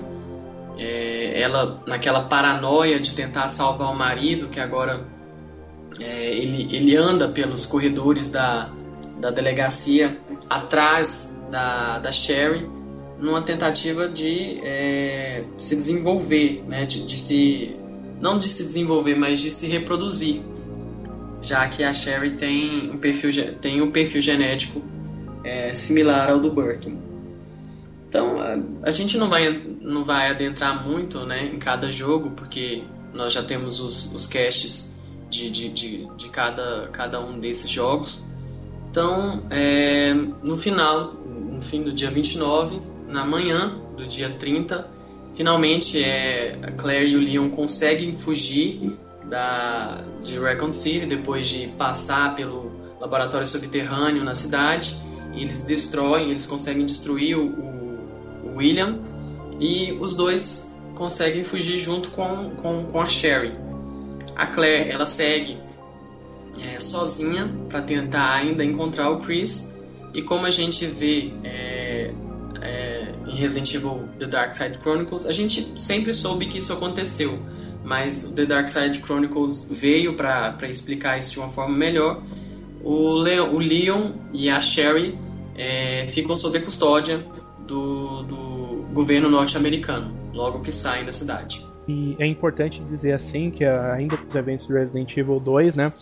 É, ela naquela paranoia de tentar salvar o marido, que agora é, ele, ele anda pelos corredores da, da delegacia atrás da, da Sherry, numa tentativa de é, se desenvolver, né, de, de se não de se desenvolver, mas de se reproduzir, já que a Sherry tem um perfil, tem um perfil genético é, similar ao do Birkin. Então a, a, gente não vai, não vai adentrar muito né, em cada jogo, porque nós já temos os, os casts de, de, de, de cada, cada um desses jogos. Então, é, no final, no fim do dia 29, na manhã do dia 30, finalmente é, a Claire e o Leon conseguem fugir da, de Recon City depois de passar pelo laboratório subterrâneo na cidade e eles destroem, eles conseguem destruir o, o, William e os dois conseguem fugir junto com, com, com a Sherry. A Claire ela segue é, sozinha para tentar ainda encontrar o Chris. E como a gente vê é, é, em Resident Evil The Dark Side Chronicles, a gente sempre soube que isso aconteceu, mas The Dark Side Chronicles veio para explicar isso de uma forma melhor. O, Leon, o Leon e a Sherry é, ficam sob a custódia do, do governo norte-americano, logo que saem da cidade. E é importante dizer assim que ainda dos eventos do Resident Evil 2, né,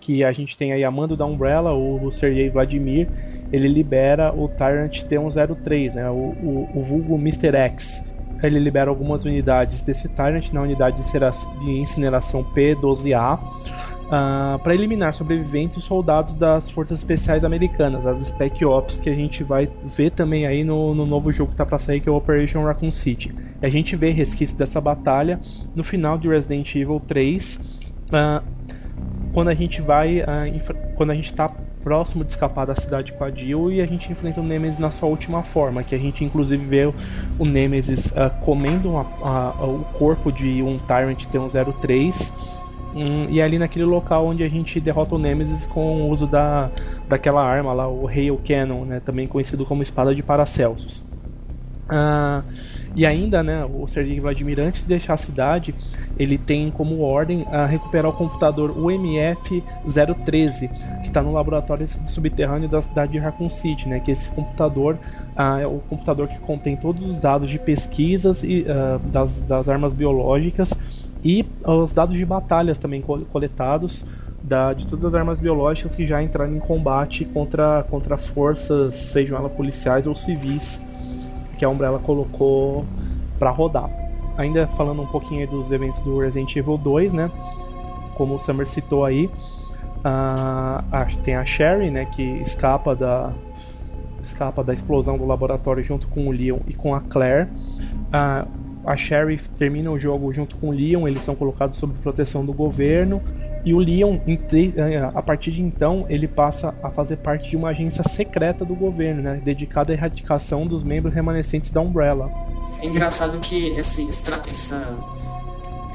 que a gente tem aí a mando da Umbrella, o Sergei Vladimir, ele libera o Tyrant T103, né, o, o, o vulgo Mr. X. Ele libera algumas unidades desse Tyrant na unidade de incineração P12A uh, ah, para eliminar sobreviventes e soldados das forças especiais americanas, as Spec Ops, que a gente vai ver também aí no, no novo jogo que está para sair, que é o Operation Raccoon City. E a gente vê resquícios dessa batalha no final de Resident Evil 3, uh, ah, quando a gente vai, uh, quando a gente está próximo de escapar da cidade com a Jill e a gente enfrenta o Nemesis na sua última forma, que a gente inclusive vê o Nemesis uh, comendo o corpo de um Tyrant T-103 e é ali naquele local onde a gente derrota o Nemesis com o uso da, daquela arma lá, o Hail Cannon, né, também conhecido como espada de Paracelsus. Uh, e ainda, né, o Sergei Vladimir, antes de deixar a cidade, ele tem como ordem a recuperar o computador UMF-013, que está no laboratório subterrâneo da cidade de Raccoon City, né, que esse computador uh, é o computador que contém todos os dados de pesquisas e, das, das armas biológicas e os dados de batalhas também coletados da, de todas as armas biológicas que já entraram em combate contra, contra forças, sejam elas policiais ou civis, que a Umbrella colocou para rodar. Ainda falando um pouquinho dos eventos do Resident Evil 2, né? Como o Summer citou aí, a, tem a Sherry, né? Que escapa da, escapa da explosão do laboratório junto com o Leon e com a Claire. Uh, a Sheriff termina o jogo junto com o Leon, eles são colocados sob proteção do governo. E o Leon, eh, a partir de então, ele passa a fazer parte de uma agência secreta do governo, né, dedicada à erradicação dos membros remanescentes da Umbrella. É engraçado que essa,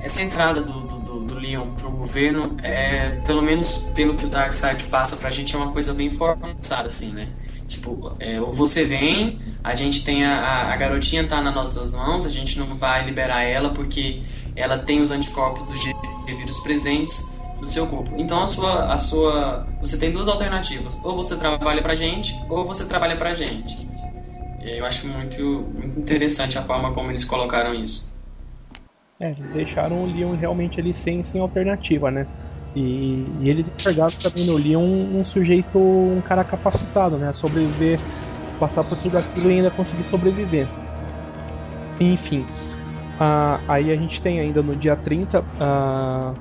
essa entrada do, do, do Leon pro governo, é, pelo menos pelo que o Darkseid passa pra gente, é uma coisa bem forçada, assim, né? Tipo, é, você vem, a gente tem a, a, garotinha tá nas nossas mãos, a gente não vai liberar ela porque ela tem os anticorpos do vírus presentes no seu corpo. Então a sua, a sua, você tem duas alternativas: ou você trabalha pra gente, ou você trabalha pra gente. Eu acho muito, muito interessante a forma como eles colocaram isso. É, eles deixaram o Leon realmente ali sem, sem alternativa, né? E, e eles enxergaram também no Leon um, um, sujeito, um cara capacitado, né? Sobreviver, passar por tudo aquilo e ainda conseguir sobreviver. Enfim. uh, aí a gente tem ainda no dia 30. Uh,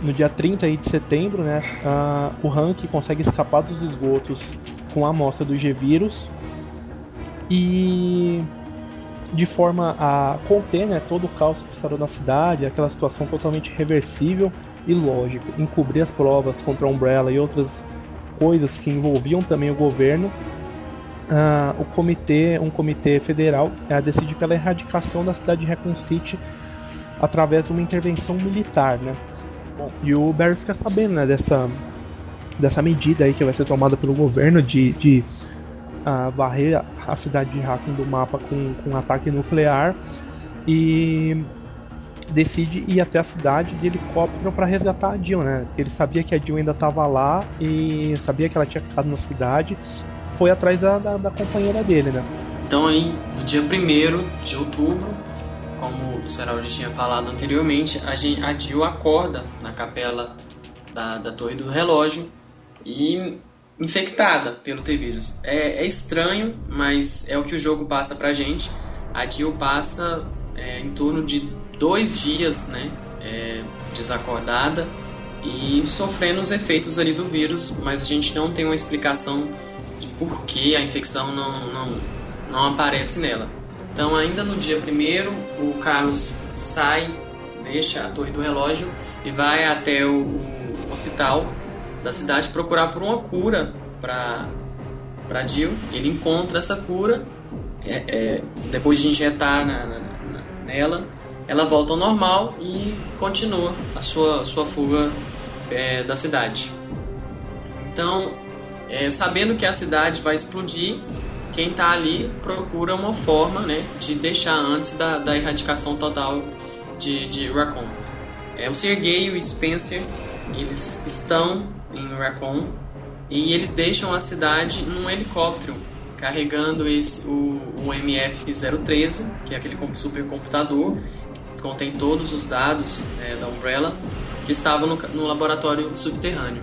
no dia 30 de setembro, né, uh, o Hank consegue escapar dos esgotos com a amostra do G-Vírus e de forma a conter né, todo o caos que estará na cidade, aquela situação totalmente reversível e lógico, encobrir as provas contra a Umbrella e outras coisas que envolviam também o governo, uh, o comitê, um comitê federal uh, decide pela erradicação da cidade de Recon City através de uma intervenção militar, né? Bom, e o Barry fica sabendo né, dessa, dessa medida aí que vai ser tomada pelo governo de, de uh, varrer a cidade de Hacking do mapa com, com um ataque nuclear. E decide ir até a cidade de helicóptero para resgatar a Jill, né? Ele sabia que a Jill ainda estava lá e sabia que ela tinha ficado na cidade, foi atrás da, da, da companheira dele, né? Então aí, no dia 1 de outubro, como o Seraldi tinha falado anteriormente, a, gente, a Jill acorda na capela da, da Torre do Relógio e infectada pelo T-Vírus. É, é, estranho, mas é o que o jogo passa pra gente. A Jill passa é, em torno de dois dias, né, é, desacordada e sofrendo os efeitos ali do vírus, mas a gente não tem uma explicação de por que a infecção não, não, não aparece nela. Então, ainda no dia primeiro, o Carlos sai, deixa a torre do relógio e vai até o, o hospital da cidade procurar por uma cura para Jill. Ele encontra essa cura é, é, depois de injetar na, na, na, nela ela volta ao normal e continua a sua, sua fuga é, da cidade. Então, é, sabendo que a cidade vai explodir, quem está ali procura uma forma né, de deixar antes da, da erradicação total de, de Raccoon. É, o Sergei e o Spencer eles estão em Raccoon e eles deixam a cidade num helicóptero carregando esse, o, o MF-013, que é aquele supercomputador contém todos os dados é, da Umbrella que estavam no, no, laboratório subterrâneo.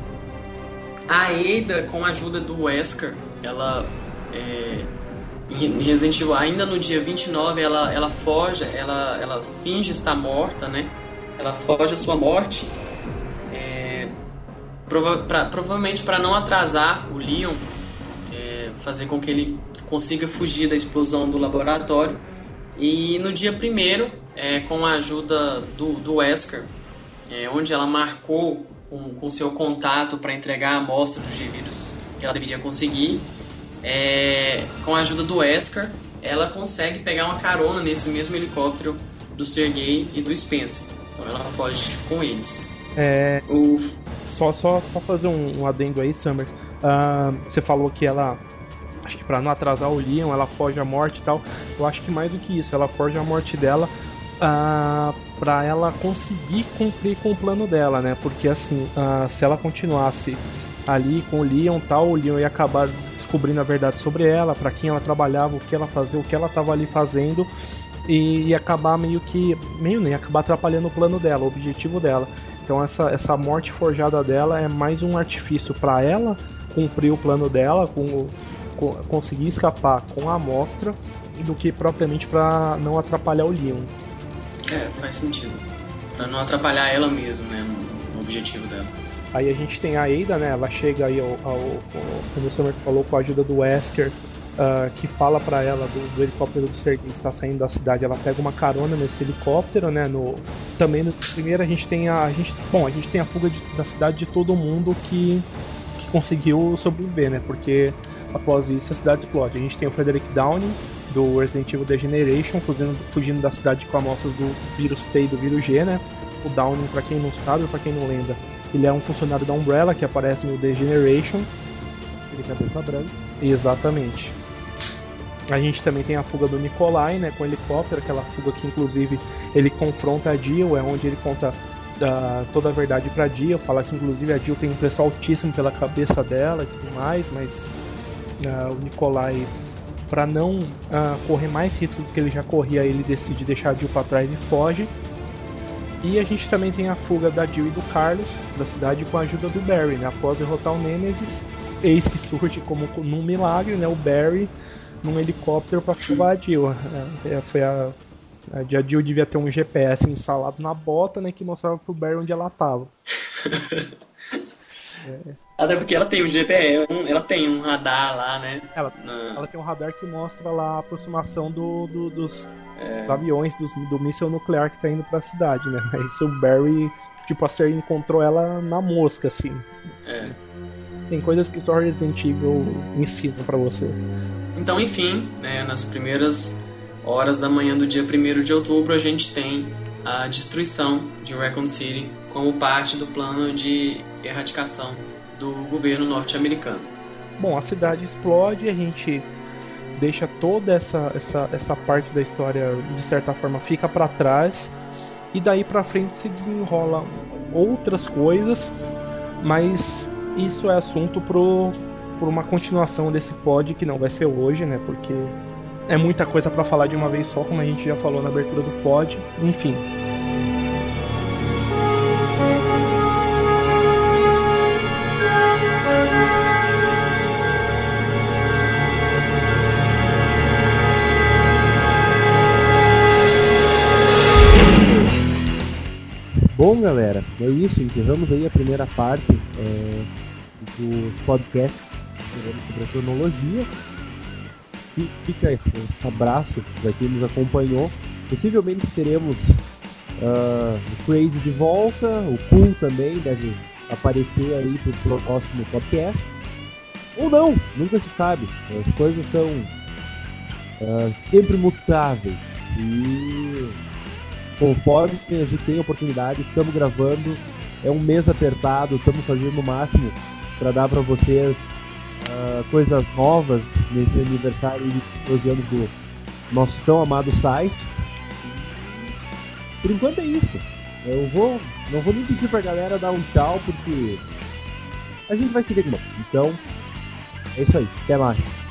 A Ada, com a ajuda do Wesker, ela é, em Resident Evil, ainda no dia 29, ela, ela foge, ela, ela finge estar morta, né? Ela foge a sua morte, é, prova pra, provavelmente para não atrasar o Leon, é, fazer com que ele consiga fugir da explosão do laboratório. E no dia primeiro, é, com a ajuda do, do Wesker, é, onde ela marcou com, com seu contato para entregar a amostra do G-Vírus que ela deveria conseguir, é, com a ajuda do Wesker, ela consegue pegar uma carona nesse mesmo helicóptero do Sergei e do Spencer. Então ela foge com eles. É, o... só, só, só fazer um, um adendo aí, Summers. Uh, você falou que ela acho que para não atrasar o Leon, ela foge à morte e tal. Eu acho que mais do que isso, ela foge à morte dela para ela conseguir cumprir com o plano dela, né? Porque assim, se ela continuasse ali com o Leon tal, o Leon ia acabar descobrindo a verdade sobre ela, para quem ela trabalhava, o que ela fazia, o que ela estava ali fazendo e ia acabar meio que meio nem acabar atrapalhando o plano dela, o objetivo dela. Então essa, essa morte forjada dela é mais um artifício para ela cumprir o plano dela, com conseguir escapar com a amostra do que propriamente para não atrapalhar o Leon. É, faz sentido. Para não atrapalhar ela mesmo, né, no, objetivo dela. Aí a gente tem a Ada, né? Ela chega aí ao, ao, ao como o Summer falou, com a ajuda do Wesker, uh, que fala para ela do, do, helicóptero do Sergei que está saindo da cidade. Ela pega uma carona nesse helicóptero, né? No, também no primeiro a gente tem a, a gente, bom, a gente tem a fuga de, da cidade de todo mundo que, que conseguiu sobreviver, né? Porque Após isso, a cidade explode. A gente tem o Frederick Downing, do Resident Evil Degeneration, fugindo, fugindo da cidade com amostras do vírus T e do vírus G, né? O Downing, para quem não sabe ou para quem não lembra, ele é um funcionário da Umbrella que aparece no Degeneration. Ele cabeça branca. Exatamente. A gente também tem a fuga do Nikolai, né, com o helicóptero, aquela fuga que inclusive ele confronta a Jill, é onde ele conta uh, toda a verdade pra Jill, fala que inclusive a Jill tem um preço altíssimo pela cabeça dela e tudo mais, mas uh, o Nikolai, para não uh, correr mais risco do que ele já corria, ele decide deixar a Jill para trás e foge. E a gente também tem a fuga da Jill e do Carlos da cidade com a ajuda do Barry, né? Após derrotar o Nemesis, eis que surge como num milagre, né? O Barry num helicóptero para salvar a Jill. É, é, foi a A Jill devia ter um GPS instalado na bota, né, que mostrava pro Barry onde ela tava. (laughs) Até porque ela tem um GPS, ela tem um radar lá, né? Ela, na... ela tem um radar que mostra lá a aproximação do, do dos, é. dos, aviões, dos, do míssil nuclear que tá indo pra cidade, né? Mas o Barry, tipo, a série encontrou ela na mosca, assim. É. Tem coisas que só Resident Evil ensina para você. Então, enfim, né, nas primeiras horas da manhã do dia 1 de outubro, a gente tem a destruição de Recon City como parte do plano de erradicação do governo norte-americano. Bom, a cidade explode, a gente deixa toda essa, essa, essa parte da história de certa forma fica para trás e daí para frente se desenrola outras coisas, mas isso é assunto pro, por uma continuação desse pod que não vai ser hoje, né? Porque é muita coisa para falar de uma vez só, como a gente já falou na abertura do pod. Enfim. Galera, é isso. Encerramos aí a primeira parte é, dos podcasts sobre a cronologia. E fica aí um abraço para quem nos acompanhou. Possivelmente teremos uh, o Crazy de volta, o Cool também deve aparecer aí para o próximo podcast. Ou não, nunca se sabe. As coisas são uh, sempre mutáveis. E conforme a gente tem oportunidade, estamos gravando. É um mês apertado, estamos fazendo o máximo para dar para vocês uh, coisas novas nesse aniversário de 12 anos do nosso tão amado site. Por enquanto é isso. Eu vou, não vou nem pedir pra galera dar um tchau porque a gente vai seguir de novo. Então, é isso aí. Até mais.